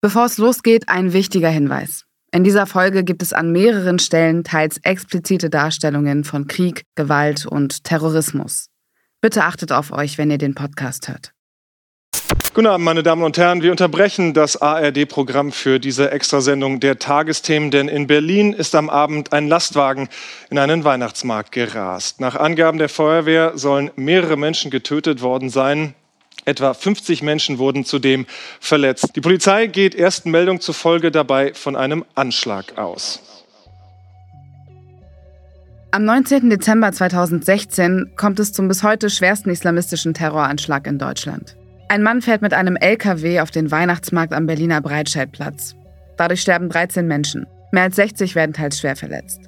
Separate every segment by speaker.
Speaker 1: Bevor es losgeht, ein wichtiger Hinweis. In dieser Folge gibt es an mehreren Stellen teils explizite Darstellungen von Krieg, Gewalt und Terrorismus. Bitte achtet auf euch, wenn ihr den Podcast hört.
Speaker 2: Guten Abend, meine Damen und Herren. Wir unterbrechen das ARD-Programm für diese Extrasendung der Tagesthemen, denn in Berlin ist am Abend ein Lastwagen in einen Weihnachtsmarkt gerast. Nach Angaben der Feuerwehr sollen mehrere Menschen getötet worden sein. Etwa 50 Menschen wurden zudem verletzt. Die Polizei geht ersten Meldungen zufolge dabei von einem Anschlag aus.
Speaker 1: Am 19. Dezember 2016 kommt es zum bis heute schwersten islamistischen Terroranschlag in Deutschland. Ein Mann fährt mit einem LKW auf den Weihnachtsmarkt am Berliner Breitscheidplatz. Dadurch sterben 13 Menschen. Mehr als 60 werden teils schwer verletzt.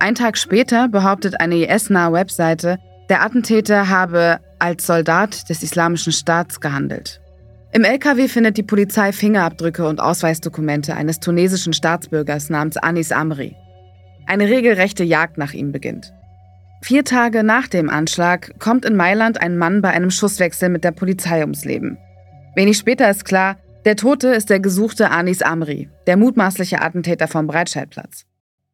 Speaker 1: Ein Tag später behauptet eine IS-nahe Webseite, der Attentäter habe als Soldat des Islamischen Staats gehandelt. Im LKW findet die Polizei Fingerabdrücke und Ausweisdokumente eines tunesischen Staatsbürgers namens Anis Amri. Eine regelrechte Jagd nach ihm beginnt. Vier Tage nach dem Anschlag kommt in Mailand ein Mann bei einem Schusswechsel mit der Polizei ums Leben. Wenig später ist klar, der Tote ist der gesuchte Anis Amri, der mutmaßliche Attentäter vom Breitscheidplatz.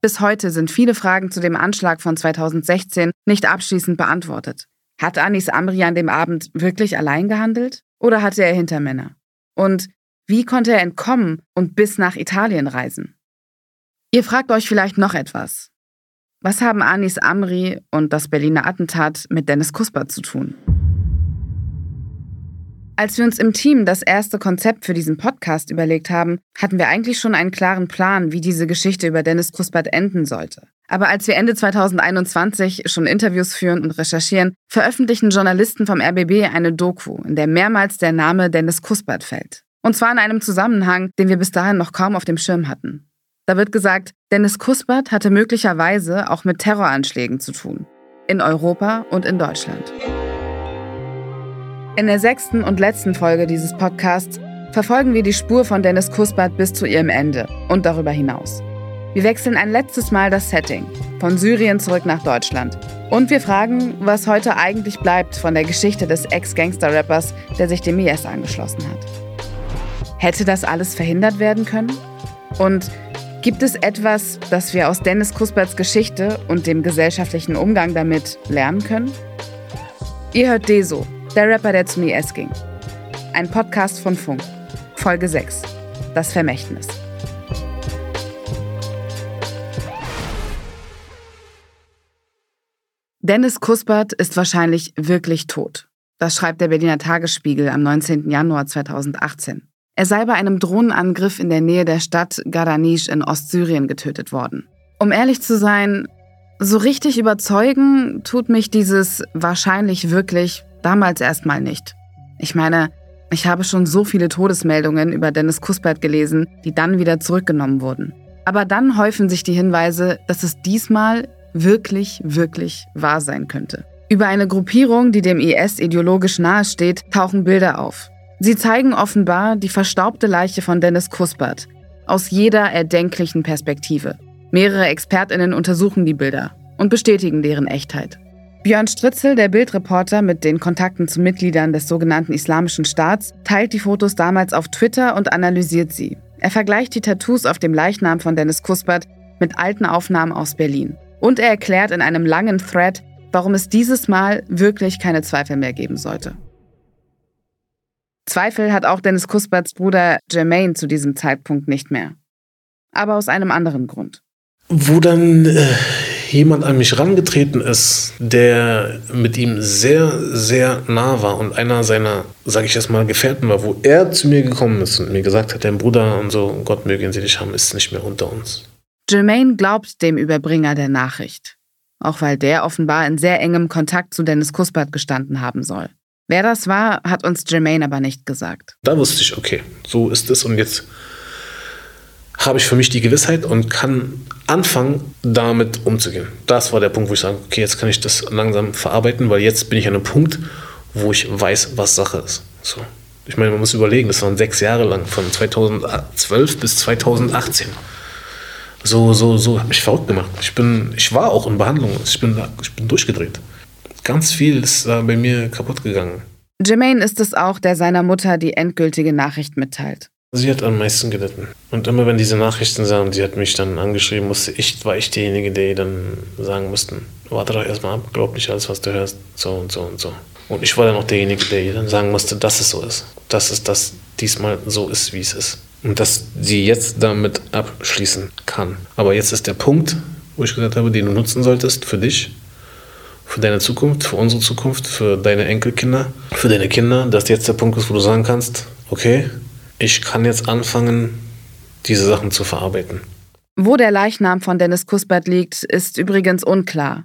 Speaker 1: Bis heute sind viele Fragen zu dem Anschlag von 2016 nicht abschließend beantwortet. Hat Anis Amri an dem Abend wirklich allein gehandelt oder hatte er Hintermänner? Und wie konnte er entkommen und bis nach Italien reisen? Ihr fragt euch vielleicht noch etwas. Was haben Anis Amri und das Berliner Attentat mit Dennis Kuspert zu tun? Als wir uns im Team das erste Konzept für diesen Podcast überlegt haben, hatten wir eigentlich schon einen klaren Plan, wie diese Geschichte über Dennis Kuspert enden sollte. Aber als wir Ende 2021 schon Interviews führen und recherchieren, veröffentlichen Journalisten vom RBB eine Doku, in der mehrmals der Name Dennis Kuspert fällt. Und zwar in einem Zusammenhang, den wir bis dahin noch kaum auf dem Schirm hatten. Da wird gesagt, Dennis Kuspert hatte möglicherweise auch mit Terroranschlägen zu tun. In Europa und in Deutschland. In der sechsten und letzten Folge dieses Podcasts verfolgen wir die Spur von Dennis Kuspert bis zu ihrem Ende und darüber hinaus. Wir wechseln ein letztes Mal das Setting, von Syrien zurück nach Deutschland. Und wir fragen, was heute eigentlich bleibt von der Geschichte des Ex-Gangster-Rappers, der sich dem IS angeschlossen hat. Hätte das alles verhindert werden können? Und gibt es etwas, das wir aus Dennis Kusperts Geschichte und dem gesellschaftlichen Umgang damit lernen können? Ihr hört Deso, der Rapper, der zum IS ging. Ein Podcast von Funk. Folge 6. Das Vermächtnis. Dennis Kuspert ist wahrscheinlich wirklich tot. Das schreibt der Berliner Tagesspiegel am 19. Januar 2018. Er sei bei einem Drohnenangriff in der Nähe der Stadt Garanisch in Ostsyrien getötet worden. Um ehrlich zu sein, so richtig überzeugen tut mich dieses wahrscheinlich wirklich damals erstmal nicht. Ich meine, ich habe schon so viele Todesmeldungen über Dennis Kuspert gelesen, die dann wieder zurückgenommen wurden. Aber dann häufen sich die Hinweise, dass es diesmal wirklich, wirklich wahr sein könnte. Über eine Gruppierung, die dem IS ideologisch nahesteht, tauchen Bilder auf. Sie zeigen offenbar die verstaubte Leiche von Dennis Kuspert aus jeder erdenklichen Perspektive. Mehrere Expertinnen untersuchen die Bilder und bestätigen deren Echtheit. Björn Stritzel, der Bildreporter mit den Kontakten zu Mitgliedern des sogenannten Islamischen Staats, teilt die Fotos damals auf Twitter und analysiert sie. Er vergleicht die Tattoos auf dem Leichnam von Dennis Kuspert mit alten Aufnahmen aus Berlin. Und er erklärt in einem langen Thread, warum es dieses Mal wirklich keine Zweifel mehr geben sollte. Zweifel hat auch Dennis Kusperts Bruder Jermaine zu diesem Zeitpunkt nicht mehr. Aber aus einem anderen Grund.
Speaker 3: Wo dann äh, jemand an mich rangetreten ist, der mit ihm sehr, sehr nah war und einer seiner, sage ich jetzt mal, Gefährten war, wo er zu mir gekommen ist und mir gesagt hat, dein Bruder und so, Gott möge ihn selig haben, ist nicht mehr unter uns.
Speaker 1: Jermaine glaubt dem Überbringer der Nachricht, auch weil der offenbar in sehr engem Kontakt zu Dennis Kuspert gestanden haben soll. Wer das war, hat uns Jermaine aber nicht gesagt.
Speaker 3: Da wusste ich, okay, so ist es und jetzt habe ich für mich die Gewissheit und kann anfangen, damit umzugehen. Das war der Punkt, wo ich sage, okay, jetzt kann ich das langsam verarbeiten, weil jetzt bin ich an einem Punkt, wo ich weiß, was Sache ist. So. Ich meine, man muss überlegen, das waren sechs Jahre lang, von 2012 bis 2018 so, so, so, hat mich verrückt gemacht. Ich, bin, ich war auch in Behandlung. Ich bin, ich bin durchgedreht. Ganz viel ist äh, bei mir kaputt gegangen.
Speaker 1: Jermaine ist es auch, der seiner Mutter die endgültige Nachricht mitteilt.
Speaker 3: Sie hat am meisten gelitten. Und immer wenn diese Nachrichten sahen, sie hat mich dann angeschrieben, musste ich, war ich derjenige, der dann sagen musste, warte doch erstmal ab, glaub nicht alles, was du hörst, so und so und so. Und ich war dann auch derjenige, der ihr dann sagen musste, dass es so ist. Dass es das diesmal so ist, wie es ist. Und dass sie jetzt damit abschließen kann. Aber jetzt ist der Punkt, wo ich gesagt habe, den du nutzen solltest für dich, für deine Zukunft, für unsere Zukunft, für deine Enkelkinder, für deine Kinder, dass jetzt der Punkt ist, wo du sagen kannst, okay, ich kann jetzt anfangen, diese Sachen zu verarbeiten.
Speaker 1: Wo der Leichnam von Dennis Kuspert liegt, ist übrigens unklar.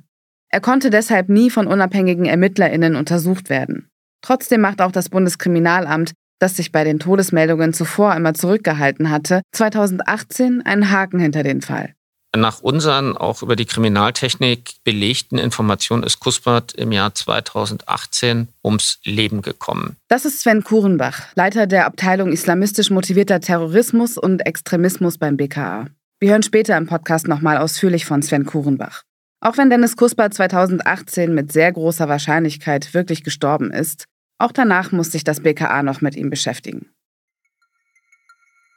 Speaker 1: Er konnte deshalb nie von unabhängigen ErmittlerInnen untersucht werden. Trotzdem macht auch das Bundeskriminalamt, das sich bei den Todesmeldungen zuvor immer zurückgehalten hatte, 2018 einen Haken hinter den Fall.
Speaker 4: Nach unseren auch über die Kriminaltechnik belegten Informationen ist Kuspert im Jahr 2018 ums Leben gekommen.
Speaker 1: Das ist Sven Kurenbach, Leiter der Abteilung islamistisch motivierter Terrorismus und Extremismus beim BKA. Wir hören später im Podcast nochmal ausführlich von Sven Kurenbach. Auch wenn Dennis Kuspert 2018 mit sehr großer Wahrscheinlichkeit wirklich gestorben ist, auch danach muss sich das BKA noch mit ihm beschäftigen.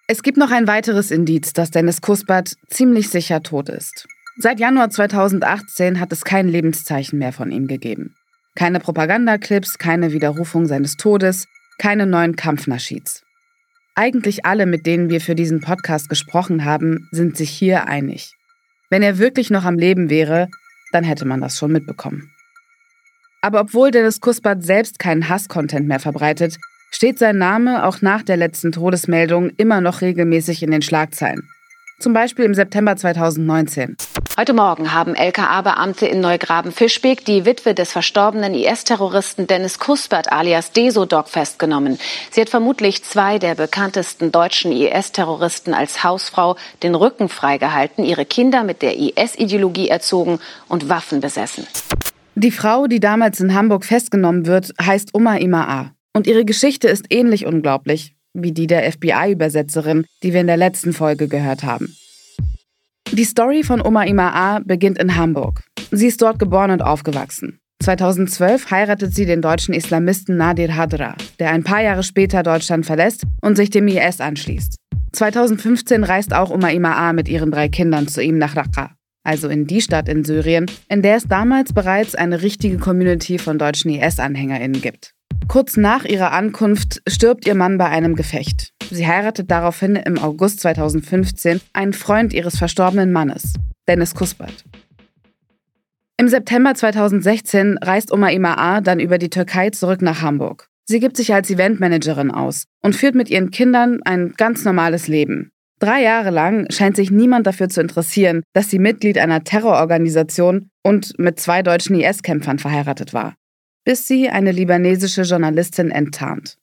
Speaker 1: Es gibt noch ein weiteres Indiz, dass Dennis Kuspert ziemlich sicher tot ist. Seit Januar 2018 hat es kein Lebenszeichen mehr von ihm gegeben. Keine Propagandaclips, keine Widerrufung seines Todes, keine neuen Kampfnaschids. Eigentlich alle, mit denen wir für diesen Podcast gesprochen haben, sind sich hier einig. Wenn er wirklich noch am Leben wäre, dann hätte man das schon mitbekommen. Aber obwohl Dennis Kuspert selbst keinen Hass-Content mehr verbreitet, steht sein Name auch nach der letzten Todesmeldung immer noch regelmäßig in den Schlagzeilen. Zum Beispiel im September 2019.
Speaker 5: Heute Morgen haben LKA-Beamte in Neugraben-Fischbeck die Witwe des verstorbenen IS-Terroristen Dennis Kuspert alias Desodog festgenommen. Sie hat vermutlich zwei der bekanntesten deutschen IS-Terroristen als Hausfrau den Rücken freigehalten, ihre Kinder mit der IS-Ideologie erzogen und Waffen besessen.
Speaker 1: Die Frau, die damals in Hamburg festgenommen wird, heißt Uma Imaa. Und ihre Geschichte ist ähnlich unglaublich wie die der FBI-Übersetzerin, die wir in der letzten Folge gehört haben. Die Story von Oma Imaa beginnt in Hamburg. Sie ist dort geboren und aufgewachsen. 2012 heiratet sie den deutschen Islamisten Nadir Hadra, der ein paar Jahre später Deutschland verlässt und sich dem IS anschließt. 2015 reist auch Oma Imaa mit ihren drei Kindern zu ihm nach Raqqa, also in die Stadt in Syrien, in der es damals bereits eine richtige Community von deutschen IS-AnhängerInnen gibt. Kurz nach ihrer Ankunft stirbt ihr Mann bei einem Gefecht. Sie heiratet daraufhin im August 2015 einen Freund ihres verstorbenen Mannes, Dennis Kuspert. Im September 2016 reist Oma Imaa dann über die Türkei zurück nach Hamburg. Sie gibt sich als Eventmanagerin aus und führt mit ihren Kindern ein ganz normales Leben. Drei Jahre lang scheint sich niemand dafür zu interessieren, dass sie Mitglied einer Terrororganisation und mit zwei deutschen IS-Kämpfern verheiratet war bis sie eine libanesische Journalistin enttarnt.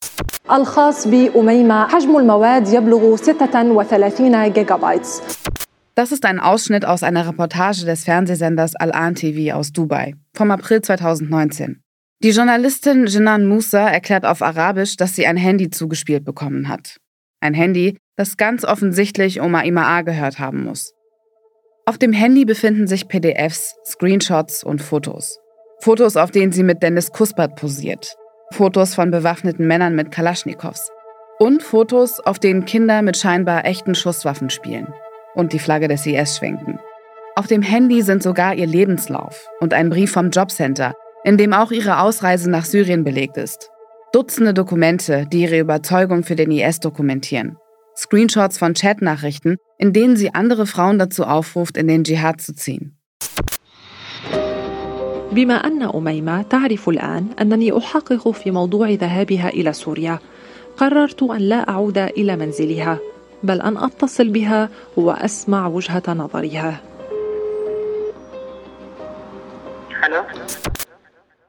Speaker 1: Das ist ein Ausschnitt aus einer Reportage des Fernsehsenders Al-An TV aus Dubai vom April 2019. Die Journalistin Jinan Musa erklärt auf Arabisch, dass sie ein Handy zugespielt bekommen hat. Ein Handy, das ganz offensichtlich Oma Imaa gehört haben muss. Auf dem Handy befinden sich PDFs, Screenshots und Fotos. Fotos, auf denen sie mit Dennis Kuspert posiert. Fotos von bewaffneten Männern mit Kalaschnikows. Und Fotos, auf denen Kinder mit scheinbar echten Schusswaffen spielen und die Flagge des IS schwenken. Auf dem Handy sind sogar ihr Lebenslauf und ein Brief vom Jobcenter, in dem auch ihre Ausreise nach Syrien belegt ist. Dutzende Dokumente, die ihre Überzeugung für den IS dokumentieren. Screenshots von Chatnachrichten, in denen sie andere Frauen dazu aufruft, in den Dschihad zu ziehen.
Speaker 6: بما أن أميمة تعرف الآن أنني أحقق في موضوع ذهابها إلى سوريا قررت أن لا أعود إلى منزلها بل أن أتصل بها وأسمع وجهة نظرها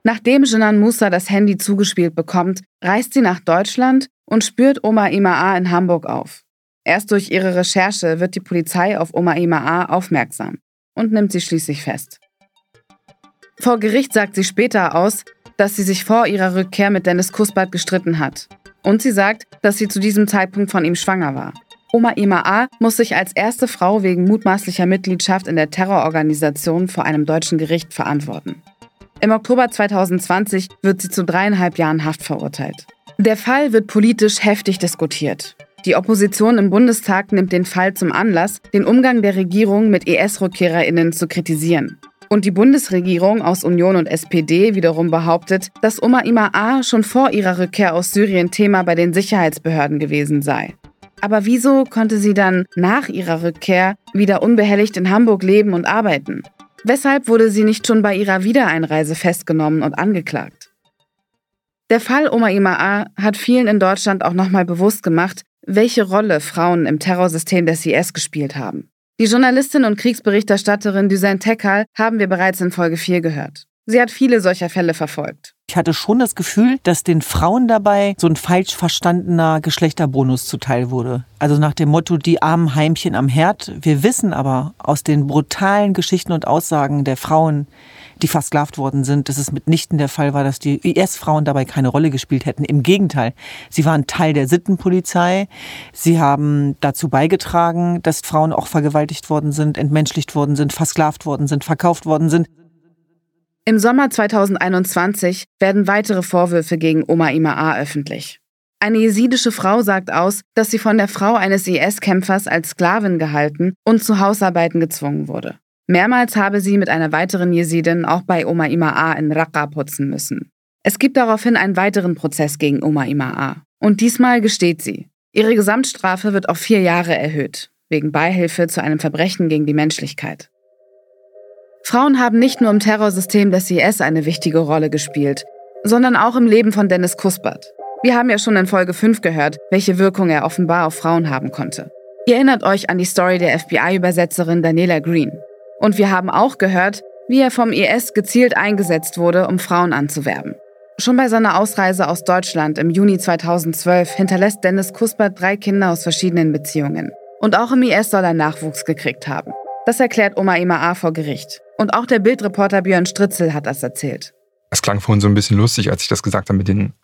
Speaker 1: Nachdem Jinan Musa das Handy zugespielt bekommt, reist sie nach Deutschland und spürt Oma Imaa in Hamburg auf. Erst durch ihre Recherche wird die Polizei auf Oma Imaa aufmerksam und nimmt sie schließlich fest. Vor Gericht sagt sie später aus, dass sie sich vor ihrer Rückkehr mit Dennis Kuspert gestritten hat. Und sie sagt, dass sie zu diesem Zeitpunkt von ihm schwanger war. Oma Ima A. muss sich als erste Frau wegen mutmaßlicher Mitgliedschaft in der Terrororganisation vor einem deutschen Gericht verantworten. Im Oktober 2020 wird sie zu dreieinhalb Jahren Haft verurteilt. Der Fall wird politisch heftig diskutiert. Die Opposition im Bundestag nimmt den Fall zum Anlass, den Umgang der Regierung mit IS-Rückkehrerinnen zu kritisieren. Und die Bundesregierung aus Union und SPD wiederum behauptet, dass Oma Ima A. schon vor ihrer Rückkehr aus Syrien Thema bei den Sicherheitsbehörden gewesen sei. Aber wieso konnte sie dann nach ihrer Rückkehr wieder unbehelligt in Hamburg leben und arbeiten? Weshalb wurde sie nicht schon bei ihrer Wiedereinreise festgenommen und angeklagt? Der Fall Oma Ima A. hat vielen in Deutschland auch nochmal bewusst gemacht, welche Rolle Frauen im Terrorsystem des IS gespielt haben. Die Journalistin und Kriegsberichterstatterin Düsen Tekal haben wir bereits in Folge 4 gehört. Sie hat viele solcher Fälle verfolgt.
Speaker 7: Ich hatte schon das Gefühl, dass den Frauen dabei so ein falsch verstandener Geschlechterbonus zuteil wurde. Also nach dem Motto, die armen Heimchen am Herd. Wir wissen aber aus den brutalen Geschichten und Aussagen der Frauen, die versklavt worden sind, dass es mitnichten der Fall war, dass die IS-Frauen dabei keine Rolle gespielt hätten. Im Gegenteil, sie waren Teil der Sittenpolizei. Sie haben dazu beigetragen, dass Frauen auch vergewaltigt worden sind, entmenschlicht worden sind, versklavt worden sind, verkauft worden sind.
Speaker 1: Im Sommer 2021 werden weitere Vorwürfe gegen Oma Ima öffentlich. Eine jesidische Frau sagt aus, dass sie von der Frau eines IS-Kämpfers als Sklavin gehalten und zu Hausarbeiten gezwungen wurde. Mehrmals habe sie mit einer weiteren Jesidin auch bei Oma Ima in Raqqa putzen müssen. Es gibt daraufhin einen weiteren Prozess gegen Oma Ima Und diesmal gesteht sie. Ihre Gesamtstrafe wird auf vier Jahre erhöht, wegen Beihilfe zu einem Verbrechen gegen die Menschlichkeit. Frauen haben nicht nur im Terrorsystem des IS eine wichtige Rolle gespielt, sondern auch im Leben von Dennis Kuspert. Wir haben ja schon in Folge 5 gehört, welche Wirkung er offenbar auf Frauen haben konnte. Ihr erinnert euch an die Story der FBI-Übersetzerin Daniela Green. Und wir haben auch gehört, wie er vom IS gezielt eingesetzt wurde, um Frauen anzuwerben. Schon bei seiner Ausreise aus Deutschland im Juni 2012 hinterlässt Dennis Kuspert drei Kinder aus verschiedenen Beziehungen. Und auch im IS soll er Nachwuchs gekriegt haben. Das erklärt Oma Ima A. vor Gericht. Und auch der Bildreporter Björn Stritzel hat das erzählt.
Speaker 8: Es klang vorhin so ein bisschen lustig, als ich das gesagt habe mit den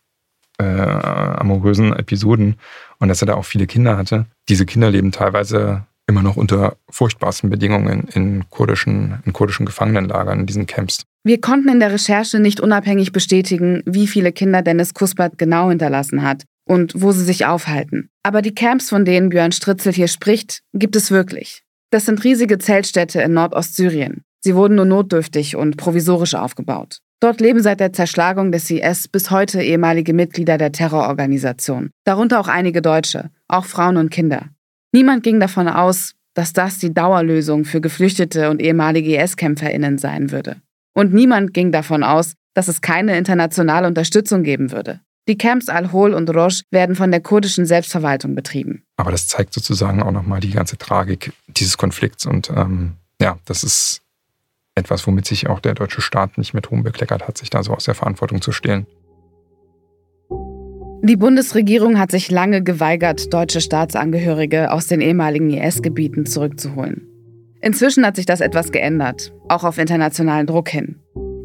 Speaker 8: äh, amorösen Episoden und dass er da auch viele Kinder hatte. Diese Kinder leben teilweise immer noch unter furchtbarsten Bedingungen in kurdischen, in kurdischen Gefangenenlagern, in diesen Camps.
Speaker 1: Wir konnten in der Recherche nicht unabhängig bestätigen, wie viele Kinder Dennis Kuspert genau hinterlassen hat und wo sie sich aufhalten. Aber die Camps, von denen Björn Stritzel hier spricht, gibt es wirklich. Das sind riesige Zeltstädte in Nordostsyrien. Sie wurden nur notdürftig und provisorisch aufgebaut. Dort leben seit der Zerschlagung des IS bis heute ehemalige Mitglieder der Terrororganisation, darunter auch einige Deutsche, auch Frauen und Kinder. Niemand ging davon aus, dass das die Dauerlösung für Geflüchtete und ehemalige IS-Kämpferinnen sein würde. Und niemand ging davon aus, dass es keine internationale Unterstützung geben würde. Die Camps Al-Hol und Rosh werden von der kurdischen Selbstverwaltung betrieben.
Speaker 8: Aber das zeigt sozusagen auch nochmal die ganze Tragik dieses Konflikts. Und ähm, ja, das ist etwas, womit sich auch der deutsche Staat nicht mit Ruhm bekleckert hat, sich da so aus der Verantwortung zu stehlen.
Speaker 1: Die Bundesregierung hat sich lange geweigert, deutsche Staatsangehörige aus den ehemaligen IS-Gebieten zurückzuholen. Inzwischen hat sich das etwas geändert, auch auf internationalen Druck hin.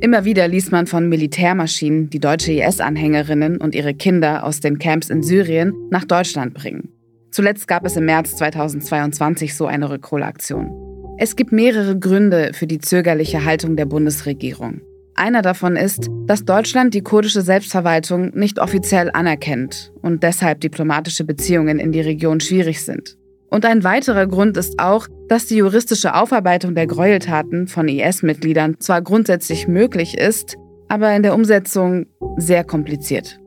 Speaker 1: Immer wieder liest man von Militärmaschinen, die deutsche IS-Anhängerinnen und ihre Kinder aus den Camps in Syrien nach Deutschland bringen. Zuletzt gab es im März 2022 so eine Rückholaktion. Es gibt mehrere Gründe für die zögerliche Haltung der Bundesregierung. Einer davon ist, dass Deutschland die kurdische Selbstverwaltung nicht offiziell anerkennt und deshalb diplomatische Beziehungen in die Region schwierig sind. Und ein weiterer Grund ist auch, dass die juristische Aufarbeitung der Gräueltaten von IS-Mitgliedern zwar grundsätzlich möglich ist, aber in der Umsetzung sehr kompliziert.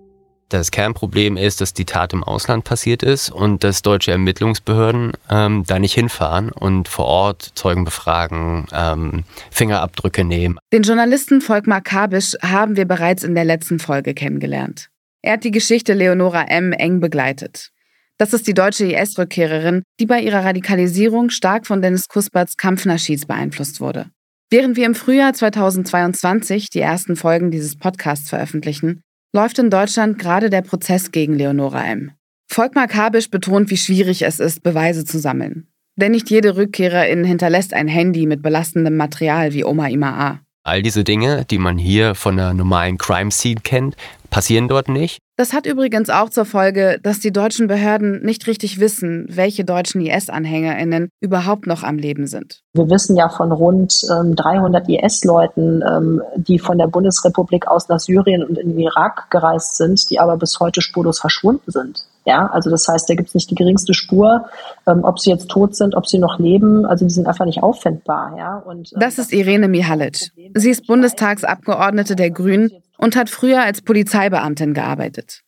Speaker 9: Das Kernproblem ist, dass die Tat im Ausland passiert ist und dass deutsche Ermittlungsbehörden ähm, da nicht hinfahren und vor Ort Zeugen befragen, ähm, Fingerabdrücke nehmen.
Speaker 1: Den Journalisten Volkmar Kabisch haben wir bereits in der letzten Folge kennengelernt. Er hat die Geschichte Leonora M. eng begleitet. Das ist die deutsche IS-Rückkehrerin, die bei ihrer Radikalisierung stark von Dennis Kusperts Kampfnaschis beeinflusst wurde. Während wir im Frühjahr 2022 die ersten Folgen dieses Podcasts veröffentlichen, läuft in Deutschland gerade der Prozess gegen Leonora M. Volkmar Kabisch betont, wie schwierig es ist, Beweise zu sammeln. Denn nicht jede Rückkehrerin hinterlässt ein Handy mit belastendem Material wie Oma Ima A.
Speaker 9: All diese Dinge, die man hier von einer normalen Crime Scene kennt, passieren dort nicht.
Speaker 1: Das hat übrigens auch zur Folge, dass die deutschen Behörden nicht richtig wissen, welche deutschen IS-AnhängerInnen überhaupt noch am Leben sind.
Speaker 10: Wir wissen ja von rund ähm, 300 IS-Leuten, ähm, die von der Bundesrepublik aus nach Syrien und in den Irak gereist sind, die aber bis heute spurlos verschwunden sind. Ja, also das heißt, da gibt es nicht die geringste Spur, ähm, ob sie jetzt tot sind, ob sie noch leben. Also die sind einfach nicht auffindbar. Ja,
Speaker 1: und, ähm, das ist Irene Mihalic. Sie ist Bundestagsabgeordnete der Grünen und hat früher als Polizeibeamtin gearbeitet.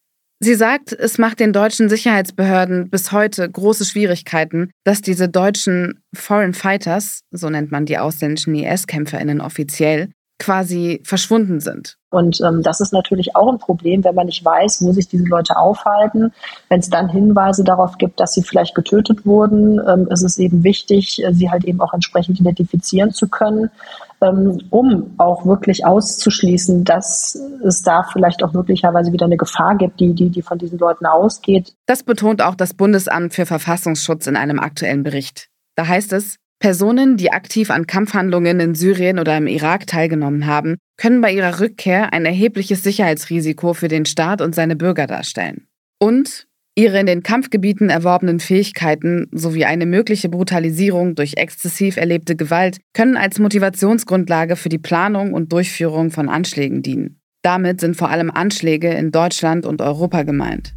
Speaker 1: Sie sagt, es macht den deutschen Sicherheitsbehörden bis heute große Schwierigkeiten, dass diese deutschen Foreign Fighters, so nennt man die ausländischen IS-Kämpferinnen offiziell, quasi verschwunden sind.
Speaker 10: Und ähm, das ist natürlich auch ein Problem, wenn man nicht weiß, wo sich diese Leute aufhalten. Wenn es dann Hinweise darauf gibt, dass sie vielleicht getötet wurden, ähm, ist es eben wichtig, äh, sie halt eben auch entsprechend identifizieren zu können. Ähm, um auch wirklich auszuschließen, dass es da vielleicht auch möglicherweise wieder eine Gefahr gibt, die, die, die von diesen Leuten ausgeht.
Speaker 1: Das betont auch das Bundesamt für Verfassungsschutz in einem aktuellen Bericht. Da heißt es, Personen, die aktiv an Kampfhandlungen in Syrien oder im Irak teilgenommen haben, können bei ihrer Rückkehr ein erhebliches Sicherheitsrisiko für den Staat und seine Bürger darstellen. Und Ihre in den Kampfgebieten erworbenen Fähigkeiten sowie eine mögliche Brutalisierung durch exzessiv erlebte Gewalt können als Motivationsgrundlage für die Planung und Durchführung von Anschlägen dienen. Damit sind vor allem Anschläge in Deutschland und Europa gemeint.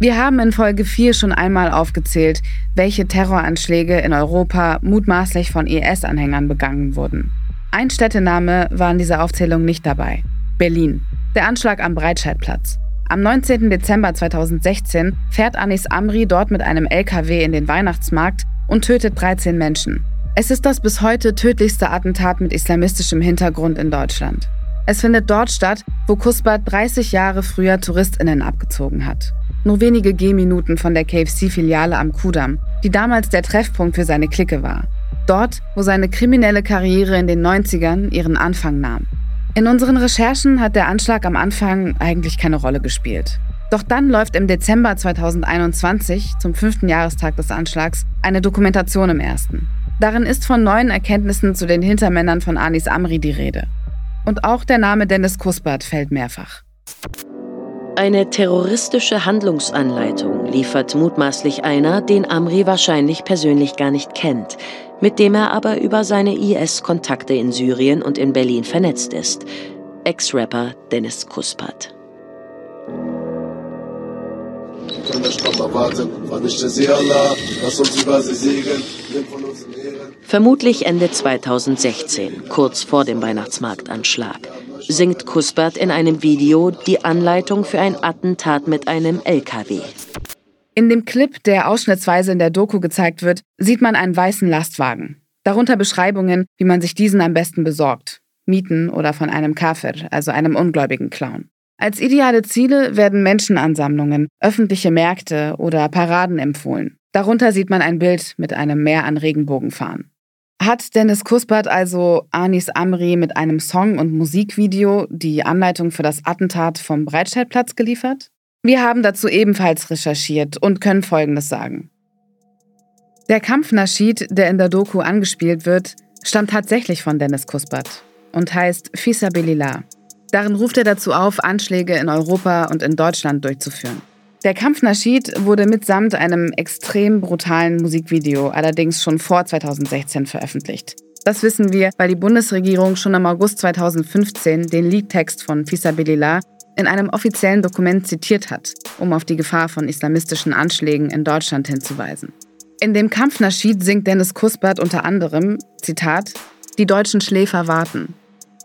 Speaker 1: Wir haben in Folge 4 schon einmal aufgezählt, welche Terroranschläge in Europa mutmaßlich von IS-Anhängern begangen wurden. Ein Städtename war in dieser Aufzählung nicht dabei. Berlin. Der Anschlag am Breitscheidplatz. Am 19. Dezember 2016 fährt Anis Amri dort mit einem LKW in den Weihnachtsmarkt und tötet 13 Menschen. Es ist das bis heute tödlichste Attentat mit islamistischem Hintergrund in Deutschland. Es findet dort statt, wo Kusbat 30 Jahre früher TouristInnen abgezogen hat. Nur wenige Gehminuten von der KFC-Filiale am Kudamm, die damals der Treffpunkt für seine Clique war. Dort, wo seine kriminelle Karriere in den 90ern ihren Anfang nahm. In unseren Recherchen hat der Anschlag am Anfang eigentlich keine Rolle gespielt. Doch dann läuft im Dezember 2021, zum fünften Jahrestag des Anschlags, eine Dokumentation im ersten. Darin ist von neuen Erkenntnissen zu den Hintermännern von Anis Amri die Rede. Und auch der Name Dennis Kuspert fällt mehrfach.
Speaker 11: Eine terroristische Handlungsanleitung liefert mutmaßlich einer, den Amri wahrscheinlich persönlich gar nicht kennt, mit dem er aber über seine IS-Kontakte in Syrien und in Berlin vernetzt ist. Ex-Rapper Dennis Kuspat. Vermutlich Ende 2016, kurz vor dem Weihnachtsmarktanschlag, singt Kuspat in einem Video die Anleitung für ein Attentat mit einem LKW.
Speaker 1: In dem Clip, der ausschnittsweise in der Doku gezeigt wird, sieht man einen weißen Lastwagen. Darunter Beschreibungen, wie man sich diesen am besten besorgt. Mieten oder von einem Kafir, also einem ungläubigen Clown. Als ideale Ziele werden Menschenansammlungen, öffentliche Märkte oder Paraden empfohlen. Darunter sieht man ein Bild mit einem Meer an Regenbogenfahren. Hat Dennis Kuspert also Anis Amri mit einem Song und Musikvideo die Anleitung für das Attentat vom Breitscheidplatz geliefert? Wir haben dazu ebenfalls recherchiert und können Folgendes sagen. Der Kampfnaschid, der in der Doku angespielt wird, stammt tatsächlich von Dennis Kuspert und heißt Fisa Belila. Darin ruft er dazu auf, Anschläge in Europa und in Deutschland durchzuführen. Der Kampfnaschid wurde mitsamt einem extrem brutalen Musikvideo allerdings schon vor 2016 veröffentlicht. Das wissen wir, weil die Bundesregierung schon im August 2015 den Liedtext von Fisa Belila in einem offiziellen Dokument zitiert hat, um auf die Gefahr von islamistischen Anschlägen in Deutschland hinzuweisen. In dem Kampfnaschid singt Dennis Kuspert unter anderem, Zitat, die deutschen Schläfer warten.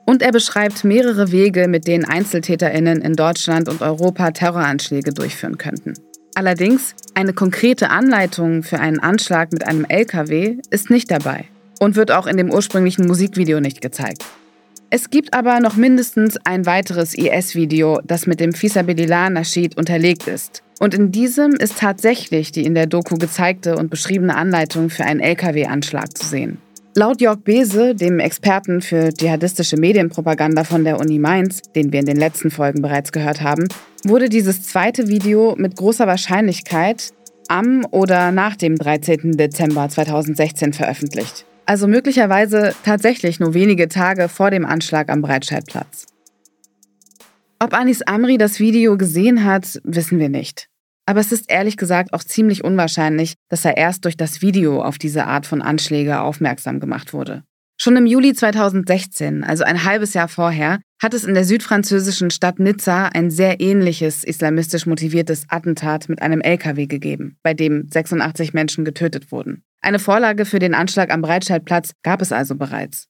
Speaker 1: Und er beschreibt mehrere Wege, mit denen EinzeltäterInnen in Deutschland und Europa Terroranschläge durchführen könnten. Allerdings, eine konkrete Anleitung für einen Anschlag mit einem LKW ist nicht dabei und wird auch in dem ursprünglichen Musikvideo nicht gezeigt. Es gibt aber noch mindestens ein weiteres IS-Video, das mit dem Fisabilillah Nasheed unterlegt ist. Und in diesem ist tatsächlich die in der Doku gezeigte und beschriebene Anleitung für einen LKW-Anschlag zu sehen. Laut Jörg Bese, dem Experten für dschihadistische Medienpropaganda von der Uni Mainz, den wir in den letzten Folgen bereits gehört haben, wurde dieses zweite Video mit großer Wahrscheinlichkeit am oder nach dem 13. Dezember 2016 veröffentlicht also möglicherweise tatsächlich nur wenige Tage vor dem Anschlag am Breitscheidplatz. Ob Anis Amri das Video gesehen hat, wissen wir nicht. Aber es ist ehrlich gesagt auch ziemlich unwahrscheinlich, dass er erst durch das Video auf diese Art von Anschläge aufmerksam gemacht wurde. Schon im Juli 2016, also ein halbes Jahr vorher, hat es in der südfranzösischen Stadt Nizza ein sehr ähnliches islamistisch motiviertes Attentat mit einem LKW gegeben, bei dem 86 Menschen getötet wurden. Eine Vorlage für den Anschlag am Breitscheidplatz gab es also bereits.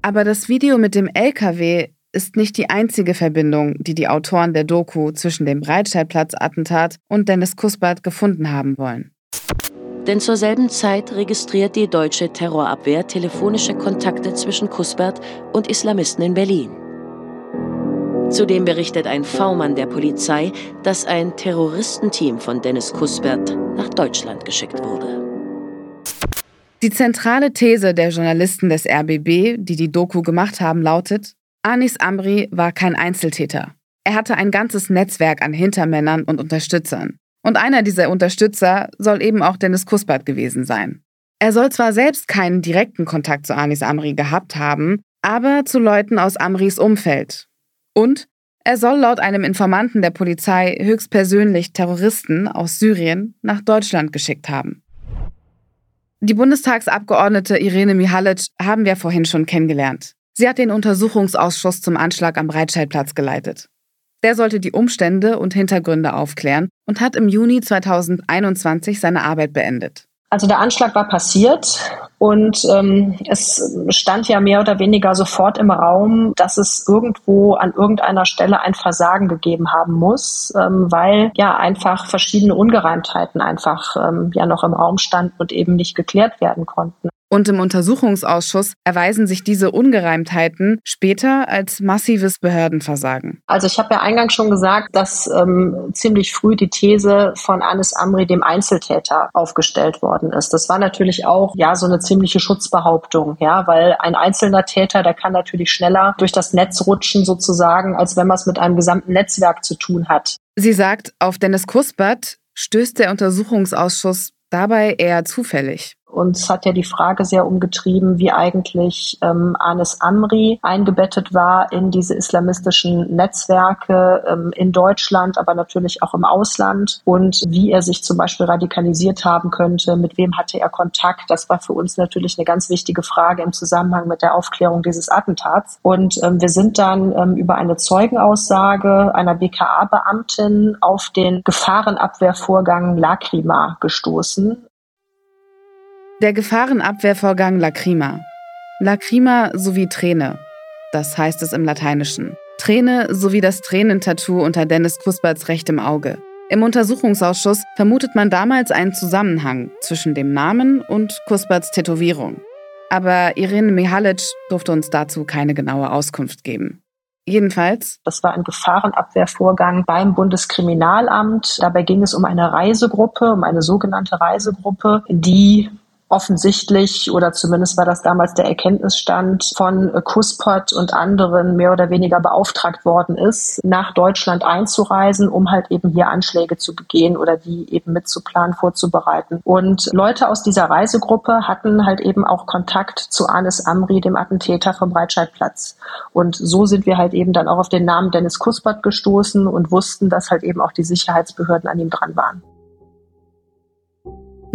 Speaker 1: Aber das Video mit dem LKW ist nicht die einzige Verbindung, die die Autoren der Doku zwischen dem Breitscheidplatz-Attentat und Dennis Kuspert gefunden haben wollen.
Speaker 11: Denn zur selben Zeit registriert die deutsche Terrorabwehr telefonische Kontakte zwischen Kuspert und Islamisten in Berlin. Zudem berichtet ein V-Mann der Polizei, dass ein Terroristenteam von Dennis Kuspert nach Deutschland geschickt wurde.
Speaker 1: Die zentrale These der Journalisten des RBB, die die Doku gemacht haben, lautet, Anis Amri war kein Einzeltäter. Er hatte ein ganzes Netzwerk an Hintermännern und Unterstützern. Und einer dieser Unterstützer soll eben auch Dennis Kuspert gewesen sein. Er soll zwar selbst keinen direkten Kontakt zu Anis Amri gehabt haben, aber zu Leuten aus Amris Umfeld, und er soll laut einem Informanten der Polizei höchstpersönlich Terroristen aus Syrien nach Deutschland geschickt haben. Die Bundestagsabgeordnete Irene Mihalic haben wir vorhin schon kennengelernt. Sie hat den Untersuchungsausschuss zum Anschlag am Breitscheidplatz geleitet. Der sollte die Umstände und Hintergründe aufklären und hat im Juni 2021 seine Arbeit beendet.
Speaker 10: Also der Anschlag war passiert und ähm, es stand ja mehr oder weniger sofort im Raum, dass es irgendwo an irgendeiner Stelle ein Versagen gegeben haben muss, ähm, weil ja einfach verschiedene Ungereimtheiten einfach ähm, ja noch im Raum standen und eben nicht geklärt werden konnten.
Speaker 1: Und im Untersuchungsausschuss erweisen sich diese Ungereimtheiten später als massives Behördenversagen.
Speaker 10: Also ich habe ja eingangs schon gesagt, dass ähm, ziemlich früh die These von Anis Amri, dem Einzeltäter, aufgestellt worden ist. Das war natürlich auch ja so eine ziemliche Schutzbehauptung, ja, weil ein einzelner Täter, der kann natürlich schneller durch das Netz rutschen sozusagen, als wenn man es mit einem gesamten Netzwerk zu tun hat.
Speaker 1: Sie sagt, auf Dennis Kuspert stößt der Untersuchungsausschuss dabei eher zufällig.
Speaker 10: Uns hat ja die Frage sehr umgetrieben, wie eigentlich ähm, Anis Amri eingebettet war in diese islamistischen Netzwerke ähm, in Deutschland, aber natürlich auch im Ausland und wie er sich zum Beispiel radikalisiert haben könnte, mit wem hatte er Kontakt. Das war für uns natürlich eine ganz wichtige Frage im Zusammenhang mit der Aufklärung dieses Attentats. Und ähm, wir sind dann ähm, über eine Zeugenaussage einer BKA-Beamtin auf den Gefahrenabwehrvorgang Lacrima gestoßen.
Speaker 1: Der Gefahrenabwehrvorgang Lacrima. Lacrima sowie Träne. Das heißt es im Lateinischen. Träne sowie das Tränentattoo unter Dennis Kusperts rechtem Auge. Im Untersuchungsausschuss vermutet man damals einen Zusammenhang zwischen dem Namen und Kusperts Tätowierung. Aber Irene Mihalic durfte uns dazu keine genaue Auskunft geben. Jedenfalls.
Speaker 10: Das war ein Gefahrenabwehrvorgang beim Bundeskriminalamt. Dabei ging es um eine Reisegruppe, um eine sogenannte Reisegruppe, die offensichtlich oder zumindest war das damals der Erkenntnisstand von Kuspert und anderen mehr oder weniger beauftragt worden ist, nach Deutschland einzureisen, um halt eben hier Anschläge zu begehen oder die eben mitzuplanen, vorzubereiten. Und Leute aus dieser Reisegruppe hatten halt eben auch Kontakt zu Anis Amri, dem Attentäter vom Breitscheidplatz. Und so sind wir halt eben dann auch auf den Namen Dennis Kuspert gestoßen und wussten, dass halt eben auch die Sicherheitsbehörden an ihm dran waren.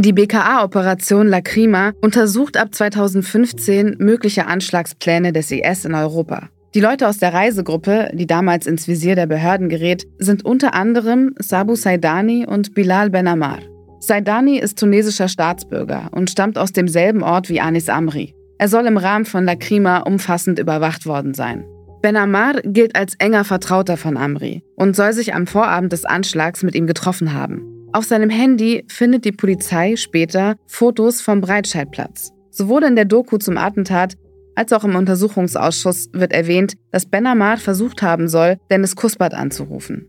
Speaker 1: Die BKA-Operation Lacrima untersucht ab 2015 mögliche Anschlagspläne des IS in Europa. Die Leute aus der Reisegruppe, die damals ins Visier der Behörden gerät, sind unter anderem Sabu Saidani und Bilal Ben Ammar. Saidani ist tunesischer Staatsbürger und stammt aus demselben Ort wie Anis Amri. Er soll im Rahmen von Lacrima umfassend überwacht worden sein. Ben Ammar gilt als enger Vertrauter von Amri und soll sich am Vorabend des Anschlags mit ihm getroffen haben. Auf seinem Handy findet die Polizei später Fotos vom Breitscheidplatz. Sowohl in der Doku zum Attentat als auch im Untersuchungsausschuss wird erwähnt, dass Ben Ahmad versucht haben soll, Dennis Kuspert anzurufen.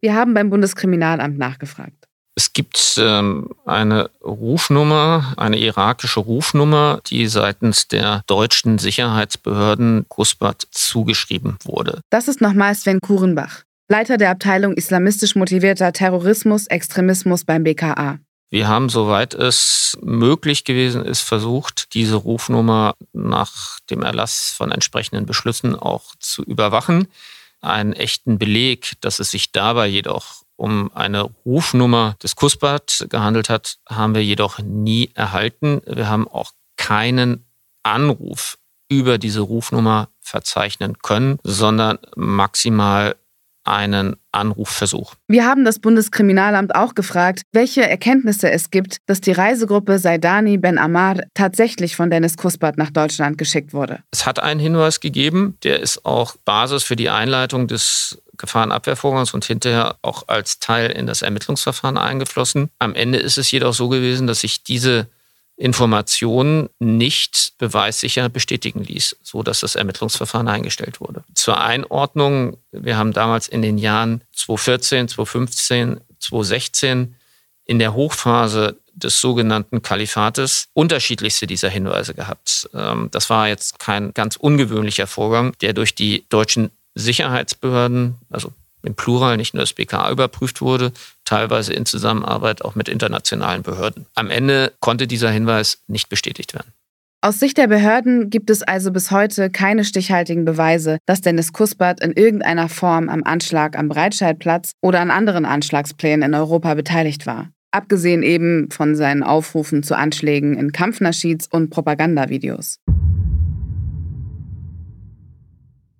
Speaker 1: Wir haben beim Bundeskriminalamt nachgefragt.
Speaker 4: Es gibt ähm, eine Rufnummer, eine irakische Rufnummer, die seitens der deutschen Sicherheitsbehörden Kuspert zugeschrieben wurde.
Speaker 1: Das ist nochmal Sven Kurenbach. Leiter der Abteilung islamistisch motivierter Terrorismus, Extremismus beim BKA.
Speaker 4: Wir haben, soweit es möglich gewesen ist, versucht, diese Rufnummer nach dem Erlass von entsprechenden Beschlüssen auch zu überwachen. Einen echten Beleg, dass es sich dabei jedoch um eine Rufnummer des Kusbat gehandelt hat, haben wir jedoch nie erhalten. Wir haben auch keinen Anruf über diese Rufnummer verzeichnen können, sondern maximal einen Anrufversuch.
Speaker 1: Wir haben das Bundeskriminalamt auch gefragt, welche Erkenntnisse es gibt, dass die Reisegruppe Saidani Ben Ammar tatsächlich von Dennis Kuspert nach Deutschland geschickt wurde.
Speaker 4: Es hat einen Hinweis gegeben, der ist auch Basis für die Einleitung des Gefahrenabwehrvorgangs und hinterher auch als Teil in das Ermittlungsverfahren eingeflossen. Am Ende ist es jedoch so gewesen, dass sich diese Informationen nicht beweissicher bestätigen ließ, so dass das Ermittlungsverfahren eingestellt wurde. Zur Einordnung, wir haben damals in den Jahren 2014, 2015, 2016 in der Hochphase des sogenannten Kalifates unterschiedlichste dieser Hinweise gehabt. Ähm, das war jetzt kein ganz ungewöhnlicher Vorgang, der durch die deutschen Sicherheitsbehörden, also im Plural nicht nur das BKA überprüft wurde, teilweise in Zusammenarbeit auch mit internationalen Behörden. Am Ende konnte dieser Hinweis nicht bestätigt werden.
Speaker 1: Aus Sicht der Behörden gibt es also bis heute keine stichhaltigen Beweise, dass Dennis Kuspert in irgendeiner Form am Anschlag am Breitscheidplatz oder an anderen Anschlagsplänen in Europa beteiligt war. Abgesehen eben von seinen Aufrufen zu Anschlägen in Kampfnaschids und Propagandavideos.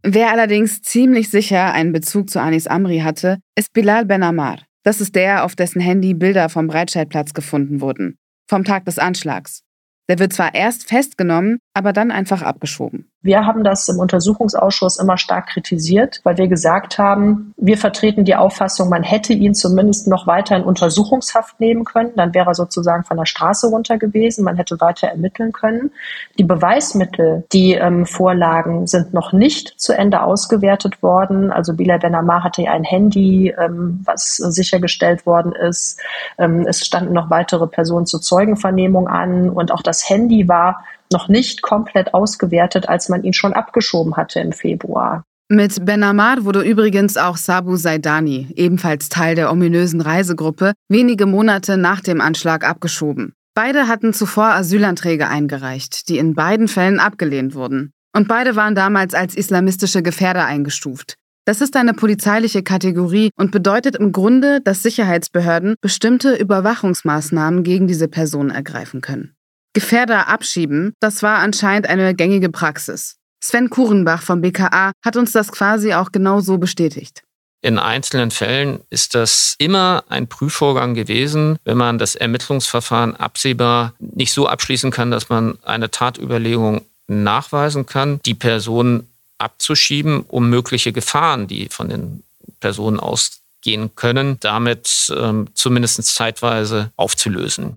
Speaker 1: Wer allerdings ziemlich sicher einen Bezug zu Anis Amri hatte, ist Bilal Ben Ammar. Das ist der, auf dessen Handy Bilder vom Breitscheidplatz gefunden wurden. Vom Tag des Anschlags. Der wird zwar erst festgenommen, aber dann einfach abgeschoben.
Speaker 10: Wir haben das im Untersuchungsausschuss immer stark kritisiert, weil wir gesagt haben, wir vertreten die Auffassung, man hätte ihn zumindest noch weiter in Untersuchungshaft nehmen können. Dann wäre er sozusagen von der Straße runter gewesen. Man hätte weiter ermitteln können. Die Beweismittel, die ähm, vorlagen, sind noch nicht zu Ende ausgewertet worden. Also Bilal Benamar hatte ja ein Handy, ähm, was sichergestellt worden ist. Ähm, es standen noch weitere Personen zur Zeugenvernehmung an und auch das Handy war noch nicht komplett ausgewertet, als man ihn schon abgeschoben hatte im Februar.
Speaker 1: Mit Ben Amar wurde übrigens auch Sabu Saidani, ebenfalls Teil der ominösen Reisegruppe, wenige Monate nach dem Anschlag abgeschoben. Beide hatten zuvor Asylanträge eingereicht, die in beiden Fällen abgelehnt wurden. Und beide waren damals als islamistische Gefährder eingestuft. Das ist eine polizeiliche Kategorie und bedeutet im Grunde, dass Sicherheitsbehörden bestimmte Überwachungsmaßnahmen gegen diese Personen ergreifen können. Gefährder abschieben, das war anscheinend eine gängige Praxis. Sven Kurenbach vom BKA hat uns das quasi auch genau so bestätigt.
Speaker 4: In einzelnen Fällen ist das immer ein Prüfvorgang gewesen, wenn man das Ermittlungsverfahren absehbar nicht so abschließen kann, dass man eine Tatüberlegung nachweisen kann, die Person abzuschieben, um mögliche Gefahren, die von den Personen ausgehen können, damit ähm, zumindest zeitweise aufzulösen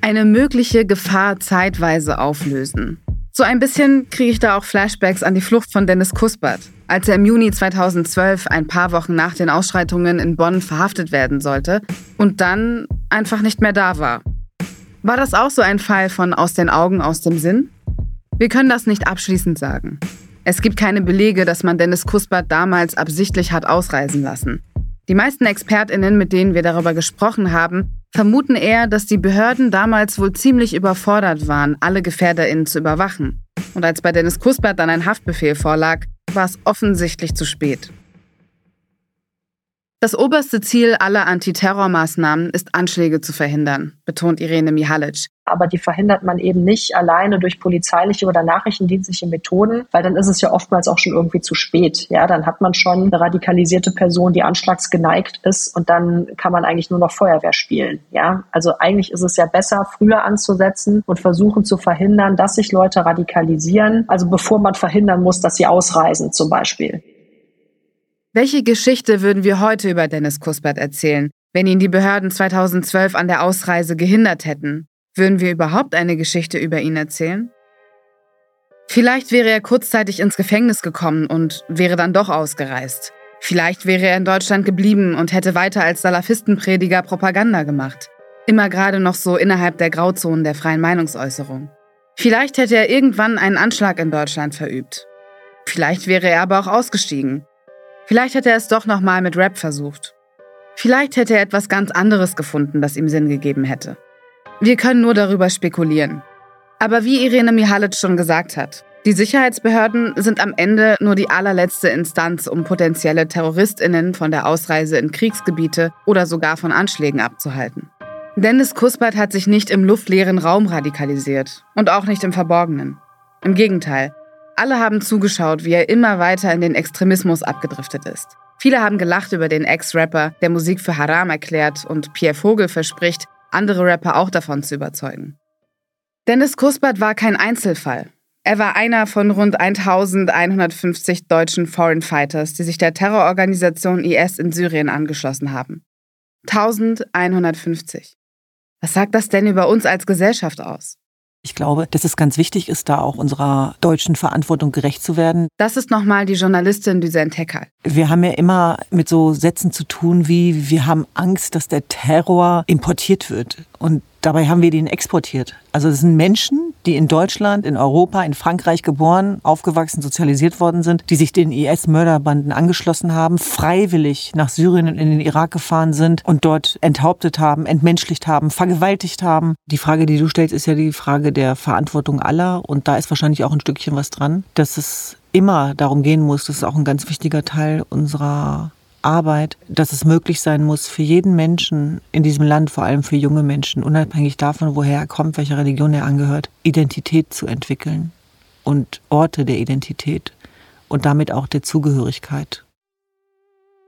Speaker 1: eine mögliche Gefahr zeitweise auflösen. So ein bisschen kriege ich da auch Flashbacks an die Flucht von Dennis Kuspert, als er im Juni 2012, ein paar Wochen nach den Ausschreitungen in Bonn, verhaftet werden sollte und dann einfach nicht mehr da war. War das auch so ein Fall von aus den Augen, aus dem Sinn? Wir können das nicht abschließend sagen. Es gibt keine Belege, dass man Dennis Kuspert damals absichtlich hat ausreisen lassen. Die meisten ExpertInnen, mit denen wir darüber gesprochen haben, vermuten eher, dass die Behörden damals wohl ziemlich überfordert waren, alle GefährderInnen zu überwachen. Und als bei Dennis Kuspert dann ein Haftbefehl vorlag, war es offensichtlich zu spät. Das oberste Ziel aller Antiterrormaßnahmen ist, Anschläge zu verhindern, betont Irene Mihalic.
Speaker 10: Aber die verhindert man eben nicht alleine durch polizeiliche oder nachrichtendienstliche Methoden, weil dann ist es ja oftmals auch schon irgendwie zu spät. Ja, dann hat man schon eine radikalisierte Person, die anschlagsgeneigt ist und dann kann man eigentlich nur noch Feuerwehr spielen. Ja, also eigentlich ist es ja besser, früher anzusetzen und versuchen zu verhindern, dass sich Leute radikalisieren, also bevor man verhindern muss, dass sie ausreisen zum Beispiel.
Speaker 1: Welche Geschichte würden wir heute über Dennis Kuspert erzählen, wenn ihn die Behörden 2012 an der Ausreise gehindert hätten? Würden wir überhaupt eine Geschichte über ihn erzählen? Vielleicht wäre er kurzzeitig ins Gefängnis gekommen und wäre dann doch ausgereist. Vielleicht wäre er in Deutschland geblieben und hätte weiter als Salafistenprediger Propaganda gemacht. Immer gerade noch so innerhalb der Grauzonen der freien Meinungsäußerung. Vielleicht hätte er irgendwann einen Anschlag in Deutschland verübt. Vielleicht wäre er aber auch ausgestiegen Vielleicht hätte er es doch nochmal mit Rap versucht. Vielleicht hätte er etwas ganz anderes gefunden, das ihm Sinn gegeben hätte. Wir können nur darüber spekulieren. Aber wie Irene Mihalic schon gesagt hat, die Sicherheitsbehörden sind am Ende nur die allerletzte Instanz, um potenzielle Terroristinnen von der Ausreise in Kriegsgebiete oder sogar von Anschlägen abzuhalten. Dennis Kuspert hat sich nicht im luftleeren Raum radikalisiert und auch nicht im Verborgenen. Im Gegenteil, alle haben zugeschaut, wie er immer weiter in den Extremismus abgedriftet ist. Viele haben gelacht über den Ex-Rapper, der Musik für Haram erklärt und Pierre Vogel verspricht, andere Rapper auch davon zu überzeugen. Dennis Kuspert war kein Einzelfall. Er war einer von rund 1150 deutschen Foreign Fighters, die sich der Terrororganisation IS in Syrien angeschlossen haben. 1150. Was sagt das denn über uns als Gesellschaft aus?
Speaker 7: Ich glaube, dass es ganz wichtig ist, da auch unserer deutschen Verantwortung gerecht zu werden.
Speaker 1: Das ist nochmal die Journalistin Düsen Tekal.
Speaker 7: Wir haben ja immer mit so Sätzen zu tun wie, wir haben Angst, dass der Terror importiert wird. Und dabei haben wir den exportiert. Also es sind Menschen, die in Deutschland, in Europa, in Frankreich geboren, aufgewachsen, sozialisiert worden sind, die sich den IS-Mörderbanden angeschlossen haben, freiwillig nach Syrien und in den Irak gefahren sind und dort enthauptet haben, entmenschlicht haben, vergewaltigt haben. Die Frage, die du stellst, ist ja die Frage der Verantwortung aller. Und da ist wahrscheinlich auch ein Stückchen was dran, dass es immer darum gehen muss, das ist auch ein ganz wichtiger Teil unserer Arbeit, dass es möglich sein muss, für jeden Menschen in diesem Land, vor allem für junge Menschen, unabhängig davon, woher er kommt, welcher Religion er angehört, Identität zu entwickeln und Orte der Identität und damit auch der Zugehörigkeit.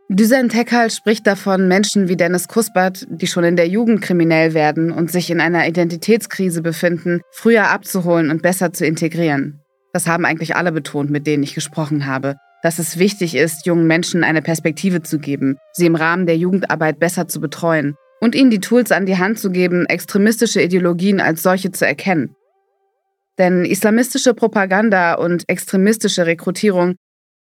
Speaker 1: Düsen Tekal spricht davon, Menschen wie Dennis Kuspert, die schon in der Jugend kriminell werden und sich in einer Identitätskrise befinden, früher abzuholen und besser zu integrieren. Das haben eigentlich alle betont, mit denen ich gesprochen habe dass es wichtig ist, jungen Menschen eine Perspektive zu geben, sie im Rahmen der Jugendarbeit besser zu betreuen und ihnen die Tools an die Hand zu geben, extremistische Ideologien als solche zu erkennen. Denn islamistische Propaganda und extremistische Rekrutierung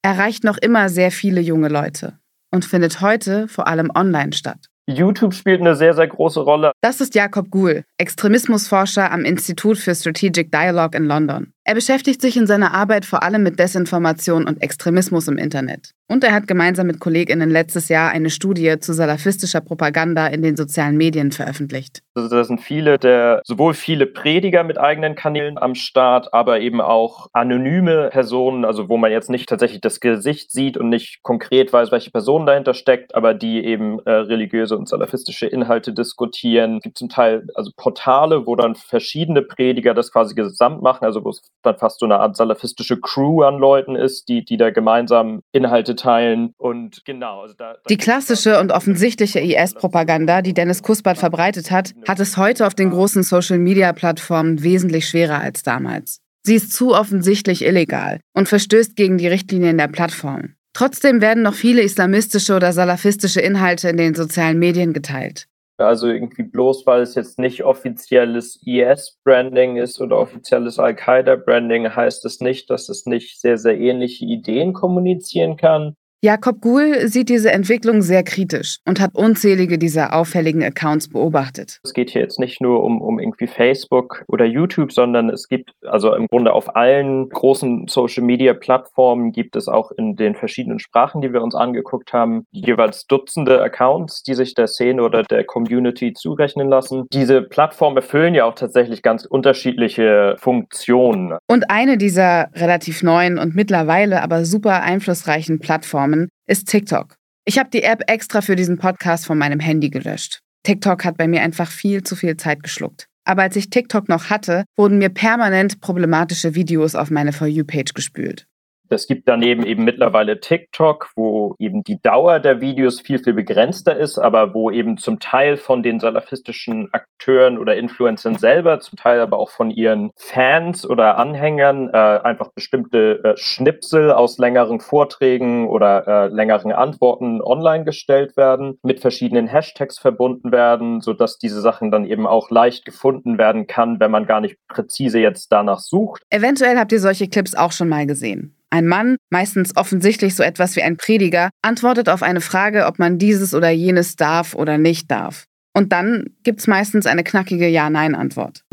Speaker 1: erreicht noch immer sehr viele junge Leute und findet heute vor allem online statt.
Speaker 12: YouTube spielt eine sehr, sehr große Rolle.
Speaker 1: Das ist Jakob Guhl, Extremismusforscher am Institut für Strategic Dialogue in London. Er beschäftigt sich in seiner Arbeit vor allem mit Desinformation und Extremismus im Internet. Und er hat gemeinsam mit KollegInnen letztes Jahr eine Studie zu salafistischer Propaganda in den sozialen Medien veröffentlicht.
Speaker 12: Also da sind viele der, sowohl viele Prediger mit eigenen Kanälen am Start, aber eben auch anonyme Personen, also wo man jetzt nicht tatsächlich das Gesicht sieht und nicht konkret weiß, welche Person dahinter steckt, aber die eben äh, religiöse und salafistische Inhalte diskutieren. Es gibt zum Teil also Portale, wo dann verschiedene Prediger das quasi gesamt machen, also wo es dann fast so eine Art salafistische Crew an Leuten ist, die, die da gemeinsam Inhalte teilen. Und genau. Also da, da
Speaker 1: die klassische und offensichtliche IS-Propaganda, die Dennis Kuspert verbreitet hat, hat es heute auf den großen Social-Media-Plattformen wesentlich schwerer als damals. Sie ist zu offensichtlich illegal und verstößt gegen die Richtlinien der Plattform. Trotzdem werden noch viele islamistische oder salafistische Inhalte in den sozialen Medien geteilt.
Speaker 12: Also irgendwie bloß, weil es jetzt nicht offizielles IS-Branding ist oder offizielles Al-Qaida-Branding, heißt es nicht, dass es nicht sehr, sehr ähnliche Ideen kommunizieren kann.
Speaker 1: Jakob Guhl sieht diese Entwicklung sehr kritisch und hat unzählige dieser auffälligen Accounts beobachtet.
Speaker 12: Es geht hier jetzt nicht nur um, um irgendwie Facebook oder YouTube, sondern es gibt also im Grunde auf allen großen Social-Media-Plattformen gibt es auch in den verschiedenen Sprachen, die wir uns angeguckt haben, jeweils Dutzende Accounts, die sich der Szene oder der Community zurechnen lassen. Diese Plattformen erfüllen ja auch tatsächlich ganz unterschiedliche Funktionen.
Speaker 1: Und eine dieser relativ neuen und mittlerweile aber super einflussreichen Plattformen Plattformen ist TikTok. Ich habe die App extra für diesen Podcast von meinem Handy gelöscht. TikTok hat bei mir einfach viel zu viel Zeit geschluckt. Aber als ich TikTok noch hatte, wurden mir permanent problematische Videos auf meine For You-Page gespült.
Speaker 12: Es gibt daneben eben mittlerweile TikTok, wo eben die Dauer der Videos viel, viel begrenzter ist, aber wo eben zum Teil von den salafistischen Akteuren oder Influencern selber, zum Teil aber auch von ihren Fans oder Anhängern äh, einfach bestimmte äh, Schnipsel aus längeren Vorträgen oder äh, längeren Antworten online gestellt werden, mit verschiedenen Hashtags verbunden werden, sodass diese Sachen dann eben auch leicht gefunden werden kann, wenn man gar nicht präzise jetzt danach sucht.
Speaker 1: Eventuell habt ihr solche Clips auch schon mal gesehen. Ein Mann, meistens offensichtlich so etwas wie ein Prediger, antwortet auf eine Frage, ob man dieses oder jenes darf oder nicht darf. Und dann gibt es meistens eine knackige Ja-Nein-Antwort.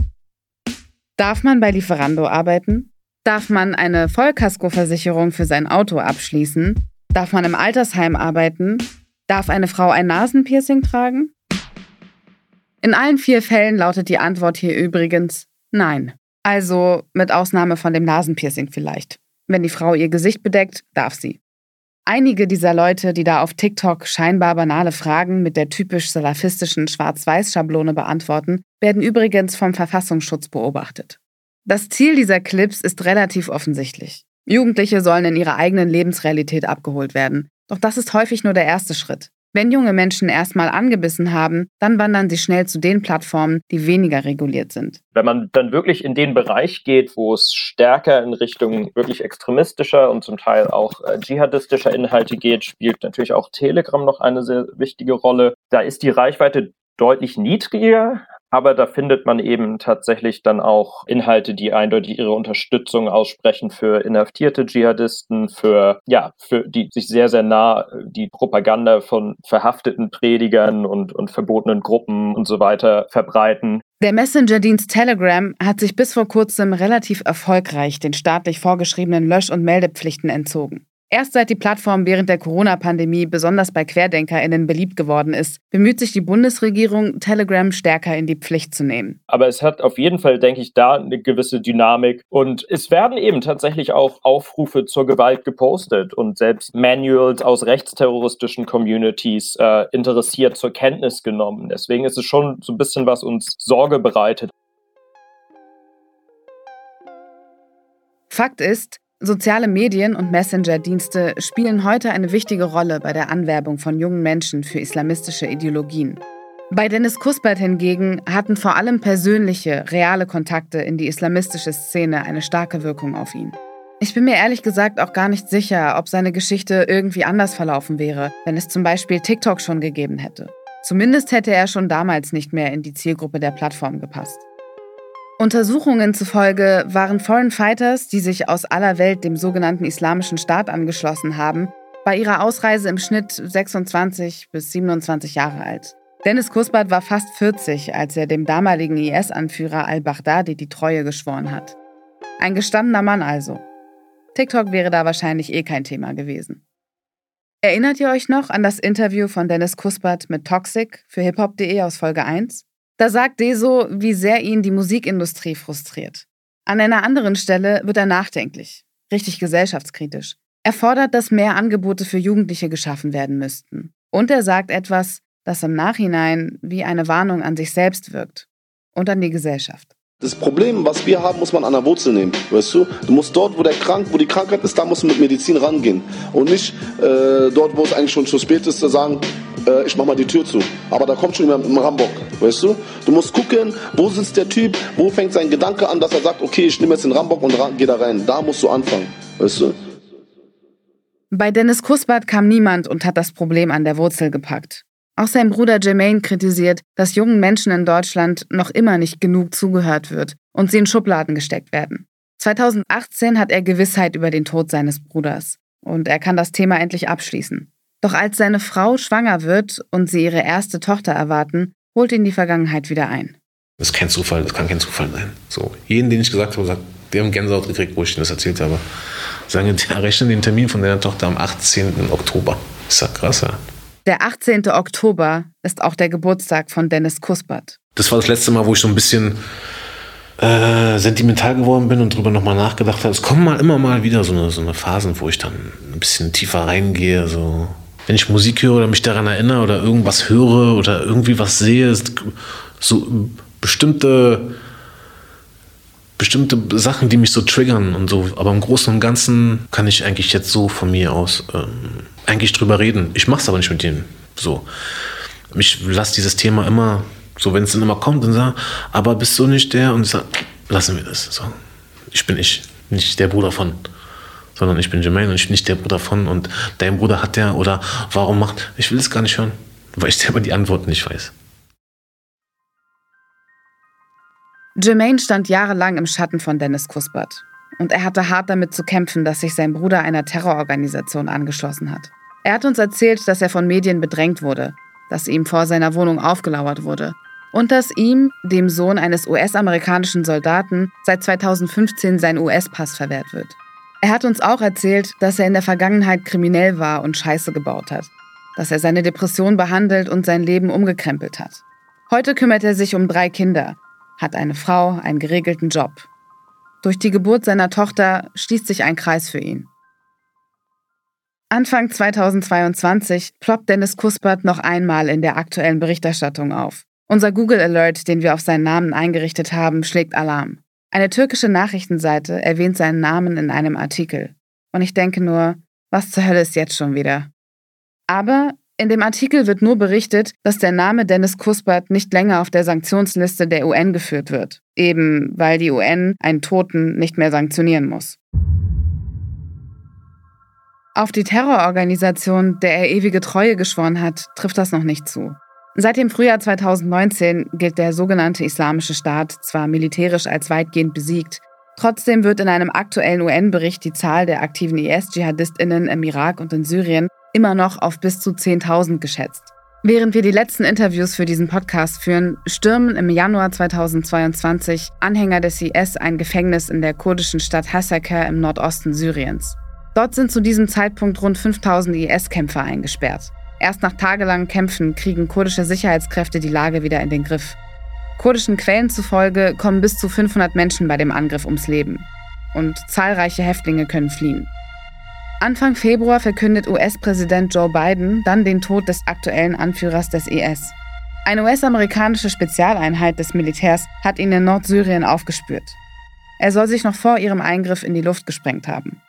Speaker 1: Darf man bei Lieferando arbeiten? Darf man eine Vollkaskoversicherung für sein Auto abschließen? Darf man im Altersheim arbeiten? Darf eine Frau ein Nasenpiercing tragen? In allen vier Fällen lautet die Antwort hier übrigens Nein. Also mit Ausnahme von dem Nasenpiercing vielleicht. Wenn die Frau ihr Gesicht bedeckt, darf sie. Einige dieser Leute, die da auf TikTok scheinbar banale Fragen mit der typisch salafistischen Schwarz-Weiß-Schablone beantworten, werden übrigens vom Verfassungsschutz beobachtet. Das Ziel dieser Clips ist relativ offensichtlich. Jugendliche sollen in ihrer eigenen Lebensrealität abgeholt werden. Doch das ist häufig nur der erste Schritt. Wenn junge Menschen erstmal angebissen haben, dann wandern sie schnell zu den Plattformen, die weniger reguliert sind.
Speaker 12: Wenn man dann wirklich in den Bereich geht, wo es stärker in Richtung wirklich extremistischer und zum Teil auch äh, dschihadistischer Inhalte geht, spielt natürlich auch Telegram noch eine sehr wichtige Rolle. Da ist die Reichweite deutlich niedriger, aber da findet man eben tatsächlich dann auch Inhalte, die eindeutig ihre Unterstützung aussprechen für inhaftierte Dschihadisten, für, ja, für die sich sehr, sehr nah die Propaganda von verhafteten Predigern und, und verbotenen Gruppen und so weiter verbreiten.
Speaker 1: Der Messenger-Dienst Telegram hat sich bis vor kurzem relativ erfolgreich den staatlich vorgeschriebenen Lösch- und Meldepflichten entzogen. Erst seit die Plattform während der Corona-Pandemie besonders bei QuerdenkerInnen beliebt geworden ist, bemüht sich die Bundesregierung, Telegram stärker in die Pflicht zu nehmen.
Speaker 12: Aber es hat auf jeden Fall, denke ich, da eine gewisse Dynamik. Und es werden eben tatsächlich auch Aufrufe zur Gewalt gepostet und selbst Manuals aus rechtsterroristischen Communities äh, interessiert zur Kenntnis genommen. Deswegen ist es schon so ein bisschen, was uns Sorge bereitet.
Speaker 1: Fakt ist, Soziale Medien und Messenger-Dienste spielen heute eine wichtige Rolle bei der Anwerbung von jungen Menschen für islamistische Ideologien. Bei Dennis Kuspert hingegen hatten vor allem persönliche, reale Kontakte in die islamistische Szene eine starke Wirkung auf ihn. Ich bin mir ehrlich gesagt auch gar nicht sicher, ob seine Geschichte irgendwie anders verlaufen wäre, wenn es zum Beispiel TikTok schon gegeben hätte. Zumindest hätte er schon damals nicht mehr in die Zielgruppe der Plattform gepasst. Untersuchungen zufolge waren Foreign Fighters, die sich aus aller Welt dem sogenannten Islamischen Staat angeschlossen haben, bei ihrer Ausreise im Schnitt 26 bis 27 Jahre alt. Dennis Kuspert war fast 40, als er dem damaligen IS-Anführer al-Baghdadi die Treue geschworen hat. Ein gestandener Mann also. TikTok wäre da wahrscheinlich eh kein Thema gewesen. Erinnert ihr euch noch an das Interview von Dennis Kuspert mit Toxic für hiphop.de aus Folge 1? Da sagt Deso, wie sehr ihn die Musikindustrie frustriert. An einer anderen Stelle wird er nachdenklich, richtig gesellschaftskritisch. Er fordert, dass mehr Angebote für Jugendliche geschaffen werden müssten. Und er sagt etwas, das im Nachhinein wie eine Warnung an sich selbst wirkt und an die Gesellschaft.
Speaker 13: Das Problem, was wir haben, muss man an der Wurzel nehmen, weißt du? Du musst dort, wo der krank, wo die Krankheit ist, da musst du mit Medizin rangehen und nicht äh, dort, wo es eigentlich schon zu spät ist, zu sagen, äh, ich mach mal die Tür zu. Aber da kommt schon jemand im Rambock, weißt du? Du musst gucken, wo sitzt der Typ, wo fängt sein Gedanke an, dass er sagt, okay, ich nehme jetzt den Rambock und gehe da rein. Da musst du anfangen, weißt du?
Speaker 1: Bei Dennis Kuspert kam niemand und hat das Problem an der Wurzel gepackt. Auch sein Bruder Jermaine kritisiert, dass jungen Menschen in Deutschland noch immer nicht genug zugehört wird und sie in Schubladen gesteckt werden. 2018 hat er Gewissheit über den Tod seines Bruders und er kann das Thema endlich abschließen. Doch als seine Frau schwanger wird und sie ihre erste Tochter erwarten, holt ihn die Vergangenheit wieder ein.
Speaker 3: Das ist kein Zufall, das kann kein Zufall sein. So, jeden, den ich gesagt habe, sagt, der haben Gänsehaut gekriegt, wo ich ihnen das erzählt habe. Sagen, der rechnen den Termin von deiner Tochter am 18. Oktober. Ist ja krass, ja.
Speaker 1: Der 18. Oktober ist auch der Geburtstag von Dennis Kuspert.
Speaker 3: Das war das letzte Mal, wo ich so ein bisschen äh, sentimental geworden bin und darüber nochmal nachgedacht habe. Es kommen mal immer mal wieder so eine, so eine Phasen, wo ich dann ein bisschen tiefer reingehe, so wenn ich Musik höre oder mich daran erinnere oder irgendwas höre oder irgendwie was sehe, so bestimmte, bestimmte Sachen, die mich so triggern und so. Aber im Großen und Ganzen kann ich eigentlich jetzt so von mir aus ähm, eigentlich drüber reden. Ich mache es aber nicht mit denen. So. Ich lasse dieses Thema immer, so wenn es dann immer kommt, und sage, aber bist du nicht der? Und ich sage, lassen wir das. So. Ich bin ich, nicht der Bruder von sondern ich bin Jermaine und ich bin nicht der Bruder von und dein Bruder hat der oder warum macht. Ich will es gar nicht hören, weil ich selber die Antworten nicht weiß.
Speaker 1: Jermaine stand jahrelang im Schatten von Dennis Kuspert. Und er hatte hart damit zu kämpfen, dass sich sein Bruder einer Terrororganisation angeschlossen hat. Er hat uns erzählt, dass er von Medien bedrängt wurde, dass ihm vor seiner Wohnung aufgelauert wurde und dass ihm, dem Sohn eines US-amerikanischen Soldaten, seit 2015 sein US-Pass verwehrt wird. Er hat uns auch erzählt, dass er in der Vergangenheit kriminell war und Scheiße gebaut hat, dass er seine Depression behandelt und sein Leben umgekrempelt hat. Heute kümmert er sich um drei Kinder, hat eine Frau, einen geregelten Job. Durch die Geburt seiner Tochter schließt sich ein Kreis für ihn. Anfang 2022 ploppt Dennis Kuspert noch einmal in der aktuellen Berichterstattung auf. Unser Google Alert, den wir auf seinen Namen eingerichtet haben, schlägt Alarm. Eine türkische Nachrichtenseite erwähnt seinen Namen in einem Artikel. Und ich denke nur, was zur Hölle ist jetzt schon wieder? Aber in dem Artikel wird nur berichtet, dass der Name Dennis Kuspert nicht länger auf der Sanktionsliste der UN geführt wird, eben weil die UN einen Toten nicht mehr sanktionieren muss. Auf die Terrororganisation, der er ewige Treue geschworen hat, trifft das noch nicht zu. Seit dem Frühjahr 2019 gilt der sogenannte Islamische Staat zwar militärisch als weitgehend besiegt, trotzdem wird in einem aktuellen UN-Bericht die Zahl der aktiven IS-Dschihadistinnen im Irak und in Syrien immer noch auf bis zu 10.000 geschätzt. Während wir die letzten Interviews für diesen Podcast führen, stürmen im Januar 2022 Anhänger des IS ein Gefängnis in der kurdischen Stadt Hasaka im Nordosten Syriens. Dort sind zu diesem Zeitpunkt rund 5000 IS-Kämpfer eingesperrt. Erst nach tagelangen Kämpfen kriegen kurdische Sicherheitskräfte die Lage wieder in den Griff. Kurdischen Quellen zufolge kommen bis zu 500 Menschen bei dem Angriff ums Leben. Und zahlreiche Häftlinge können fliehen. Anfang Februar verkündet US-Präsident Joe Biden dann den Tod des aktuellen Anführers des IS. Eine US-amerikanische Spezialeinheit des Militärs hat ihn in Nordsyrien aufgespürt. Er soll sich noch vor ihrem Eingriff in die Luft gesprengt haben.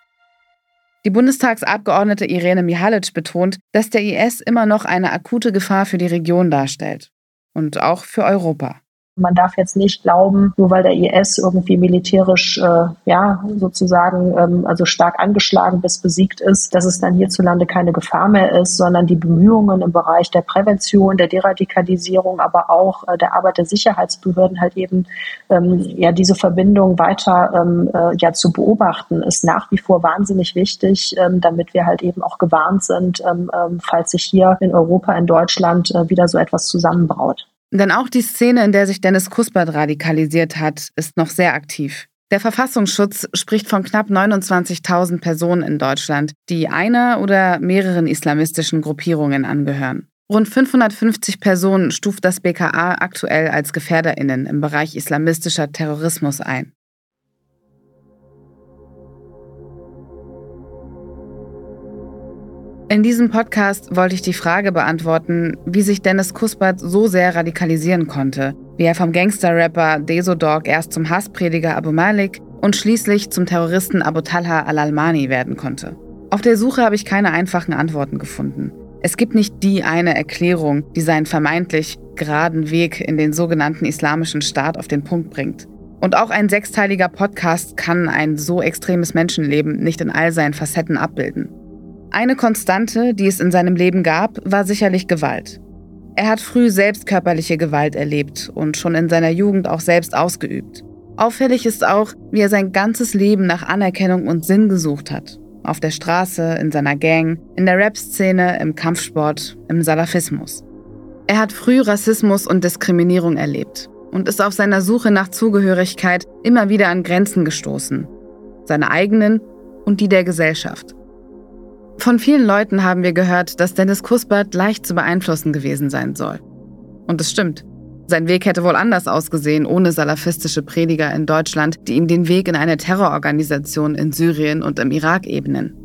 Speaker 1: Die Bundestagsabgeordnete Irene Mihalic betont, dass der IS immer noch eine akute Gefahr für die Region darstellt und auch für Europa.
Speaker 10: Man darf jetzt nicht glauben, nur weil der IS irgendwie militärisch, äh, ja, sozusagen, ähm, also stark angeschlagen bis besiegt ist, dass es dann hierzulande keine Gefahr mehr ist, sondern die Bemühungen im Bereich der Prävention, der Deradikalisierung, aber auch äh, der Arbeit der Sicherheitsbehörden halt eben, ähm, ja, diese Verbindung weiter ähm, äh, ja zu beobachten, ist nach wie vor wahnsinnig wichtig, ähm, damit wir halt eben auch gewarnt sind, ähm, ähm, falls sich hier in Europa, in Deutschland äh, wieder so etwas zusammenbraut.
Speaker 1: Denn auch die Szene, in der sich Dennis Kuspert radikalisiert hat, ist noch sehr aktiv. Der Verfassungsschutz spricht von knapp 29.000 Personen in Deutschland, die einer oder mehreren islamistischen Gruppierungen angehören. Rund 550 Personen stuft das BKA aktuell als Gefährderinnen im Bereich islamistischer Terrorismus ein. In diesem Podcast wollte ich die Frage beantworten, wie sich Dennis Kuspert so sehr radikalisieren konnte, wie er vom Gangster-Rapper Desodog erst zum Hassprediger Abu Malik und schließlich zum Terroristen Abu Talha al-Almani werden konnte. Auf der Suche habe ich keine einfachen Antworten gefunden. Es gibt nicht die eine Erklärung, die seinen vermeintlich geraden Weg in den sogenannten islamischen Staat auf den Punkt bringt. Und auch ein sechsteiliger Podcast kann ein so extremes Menschenleben nicht in all seinen Facetten abbilden. Eine Konstante, die es in seinem Leben gab, war sicherlich Gewalt. Er hat früh selbst körperliche Gewalt erlebt und schon in seiner Jugend auch selbst ausgeübt. Auffällig ist auch, wie er sein ganzes Leben nach Anerkennung und Sinn gesucht hat. Auf der Straße, in seiner Gang, in der Rap-Szene, im Kampfsport, im Salafismus. Er hat früh Rassismus und Diskriminierung erlebt und ist auf seiner Suche nach Zugehörigkeit immer wieder an Grenzen gestoßen. Seine eigenen und die der Gesellschaft. Von vielen Leuten haben wir gehört, dass Dennis Kuspert leicht zu beeinflussen gewesen sein soll. Und es stimmt. Sein Weg hätte wohl anders ausgesehen ohne salafistische Prediger in Deutschland, die ihm den Weg in eine Terrororganisation in Syrien und im Irak ebnen.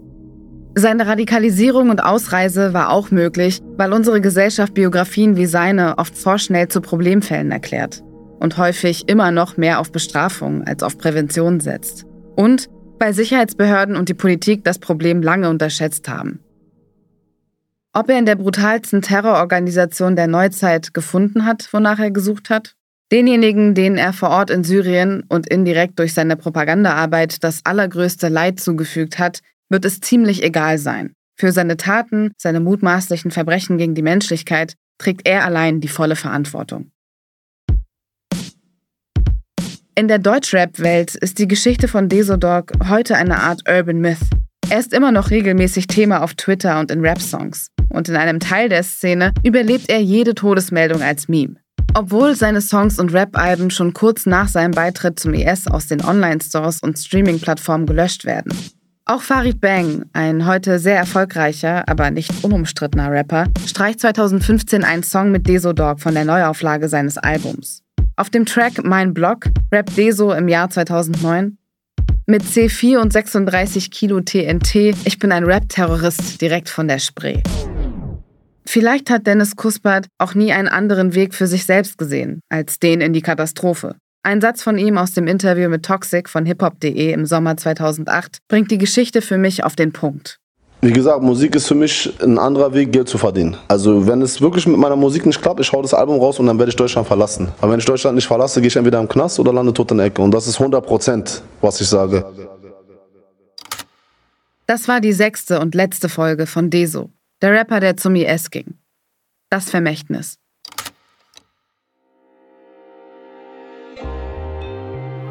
Speaker 1: Seine Radikalisierung und Ausreise war auch möglich, weil unsere Gesellschaft Biografien wie seine oft vorschnell zu Problemfällen erklärt und häufig immer noch mehr auf Bestrafung als auf Prävention setzt. Und weil Sicherheitsbehörden und die Politik das Problem lange unterschätzt haben. Ob er in der brutalsten Terrororganisation der Neuzeit gefunden hat, wonach er gesucht hat? Denjenigen, denen er vor Ort in Syrien und indirekt durch seine Propagandaarbeit das allergrößte Leid zugefügt hat, wird es ziemlich egal sein. Für seine Taten, seine mutmaßlichen Verbrechen gegen die Menschlichkeit trägt er allein die volle Verantwortung. In der Deutschrap-Welt ist die Geschichte von Desodog heute eine Art Urban Myth. Er ist immer noch regelmäßig Thema auf Twitter und in Rap-Songs. Und in einem Teil der Szene überlebt er jede Todesmeldung als Meme. Obwohl seine Songs und Rap-Alben schon kurz nach seinem Beitritt zum IS aus den Online-Stores und Streaming-Plattformen gelöscht werden. Auch Farid Bang, ein heute sehr erfolgreicher, aber nicht unumstrittener Rapper, streicht 2015 einen Song mit Desodog von der Neuauflage seines Albums. Auf dem Track Mein Blog rappt Deso im Jahr 2009 Mit C4 und 36 Kilo TNT, ich bin ein Rap-Terrorist direkt von der Spree. Vielleicht hat Dennis Kuspert auch nie einen anderen Weg für sich selbst gesehen, als den in die Katastrophe. Ein Satz von ihm aus dem Interview mit Toxic von hiphop.de im Sommer 2008 bringt die Geschichte für mich auf den Punkt.
Speaker 13: Wie gesagt, Musik ist für mich ein anderer Weg, Geld zu verdienen. Also wenn es wirklich mit meiner Musik nicht klappt, ich hau das Album raus und dann werde ich Deutschland verlassen. Aber wenn ich Deutschland nicht verlasse, gehe ich entweder im Knast oder lande tot in der Ecke. Und das ist 100 Prozent, was ich sage.
Speaker 1: Das war die sechste und letzte Folge von Deso, der Rapper, der zum IS ging. Das Vermächtnis.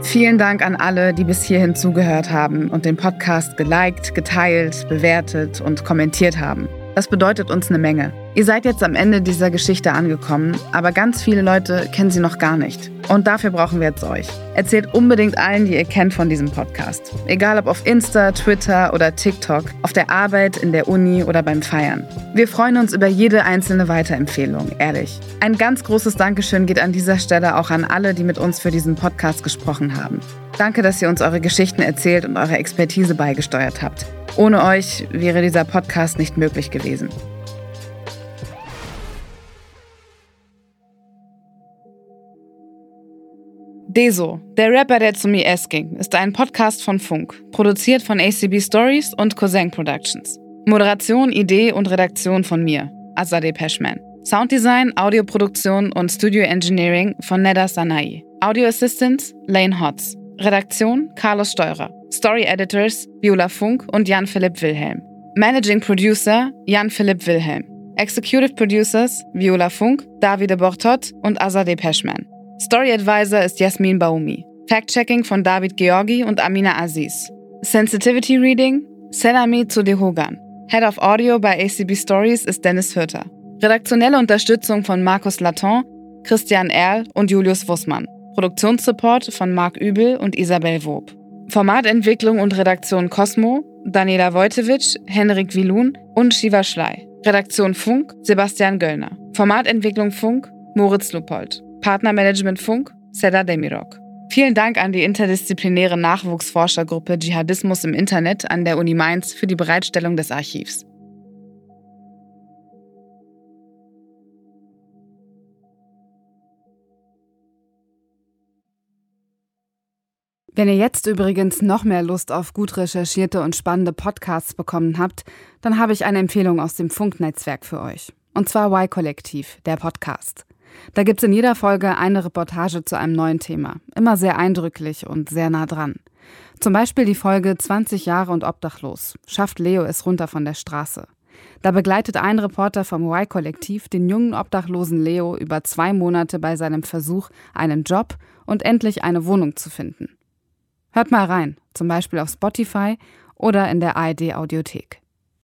Speaker 1: Vielen Dank an alle, die bis hierhin zugehört haben und den Podcast geliked, geteilt, bewertet und kommentiert haben. Das bedeutet uns eine Menge. Ihr seid jetzt am Ende dieser Geschichte angekommen, aber ganz viele Leute kennen sie noch gar nicht. Und dafür brauchen wir jetzt euch. Erzählt unbedingt allen, die ihr kennt, von diesem Podcast. Egal ob auf Insta, Twitter oder TikTok, auf der Arbeit, in der Uni oder beim Feiern. Wir freuen uns über jede einzelne Weiterempfehlung, ehrlich. Ein ganz großes Dankeschön geht an dieser Stelle auch an alle, die mit uns für diesen Podcast gesprochen haben. Danke, dass ihr uns eure Geschichten erzählt und eure Expertise beigesteuert habt. Ohne euch wäre dieser Podcast nicht möglich gewesen. Deso, der Rapper, der zu IS ging, ist ein Podcast von Funk, produziert von ACB Stories und Cousin Productions. Moderation, Idee und Redaktion von mir, Azadeh Peschman. Sounddesign, Audioproduktion und Studio Engineering von Neda Sanai. Audio Assistance, Lane Hotz. Redaktion, Carlos Steurer. Story Editors Viola Funk und Jan-Philipp Wilhelm. Managing Producer Jan-Philipp Wilhelm. Executive Producers Viola Funk, Davide Bortot und Azadeh Peschman. Story Advisor ist Jasmin Baumi. Fact-Checking von David Georgi und Amina Aziz. Sensitivity Reading Selami Zudehogan. Head of Audio bei ACB Stories ist Dennis Hürter. Redaktionelle Unterstützung von Markus Laton, Christian Erl und Julius Wussmann. Produktionssupport von Marc Übel und Isabel Wob. Formatentwicklung und Redaktion Cosmo, Daniela Wojtewitsch, Henrik Wilun und Shiva Schley. Redaktion Funk, Sebastian Göllner. Formatentwicklung Funk, Moritz Lupold. Partnermanagement Funk, Seda Demirok. Vielen Dank an die interdisziplinäre Nachwuchsforschergruppe Dschihadismus im Internet an der Uni Mainz für die Bereitstellung des Archivs. Wenn ihr jetzt übrigens noch mehr Lust auf gut recherchierte und spannende Podcasts bekommen habt, dann habe ich eine Empfehlung aus dem Funknetzwerk für euch. Und zwar Y-Kollektiv, der Podcast. Da gibt es in jeder Folge eine Reportage zu einem neuen Thema. Immer sehr eindrücklich und sehr nah dran. Zum Beispiel die Folge 20 Jahre und obdachlos. Schafft Leo es runter von der Straße. Da begleitet ein Reporter vom Y-Kollektiv den jungen obdachlosen Leo über zwei Monate bei seinem Versuch, einen Job und endlich eine Wohnung zu finden. Hört mal rein, zum Beispiel auf Spotify oder in der ARD Audiothek.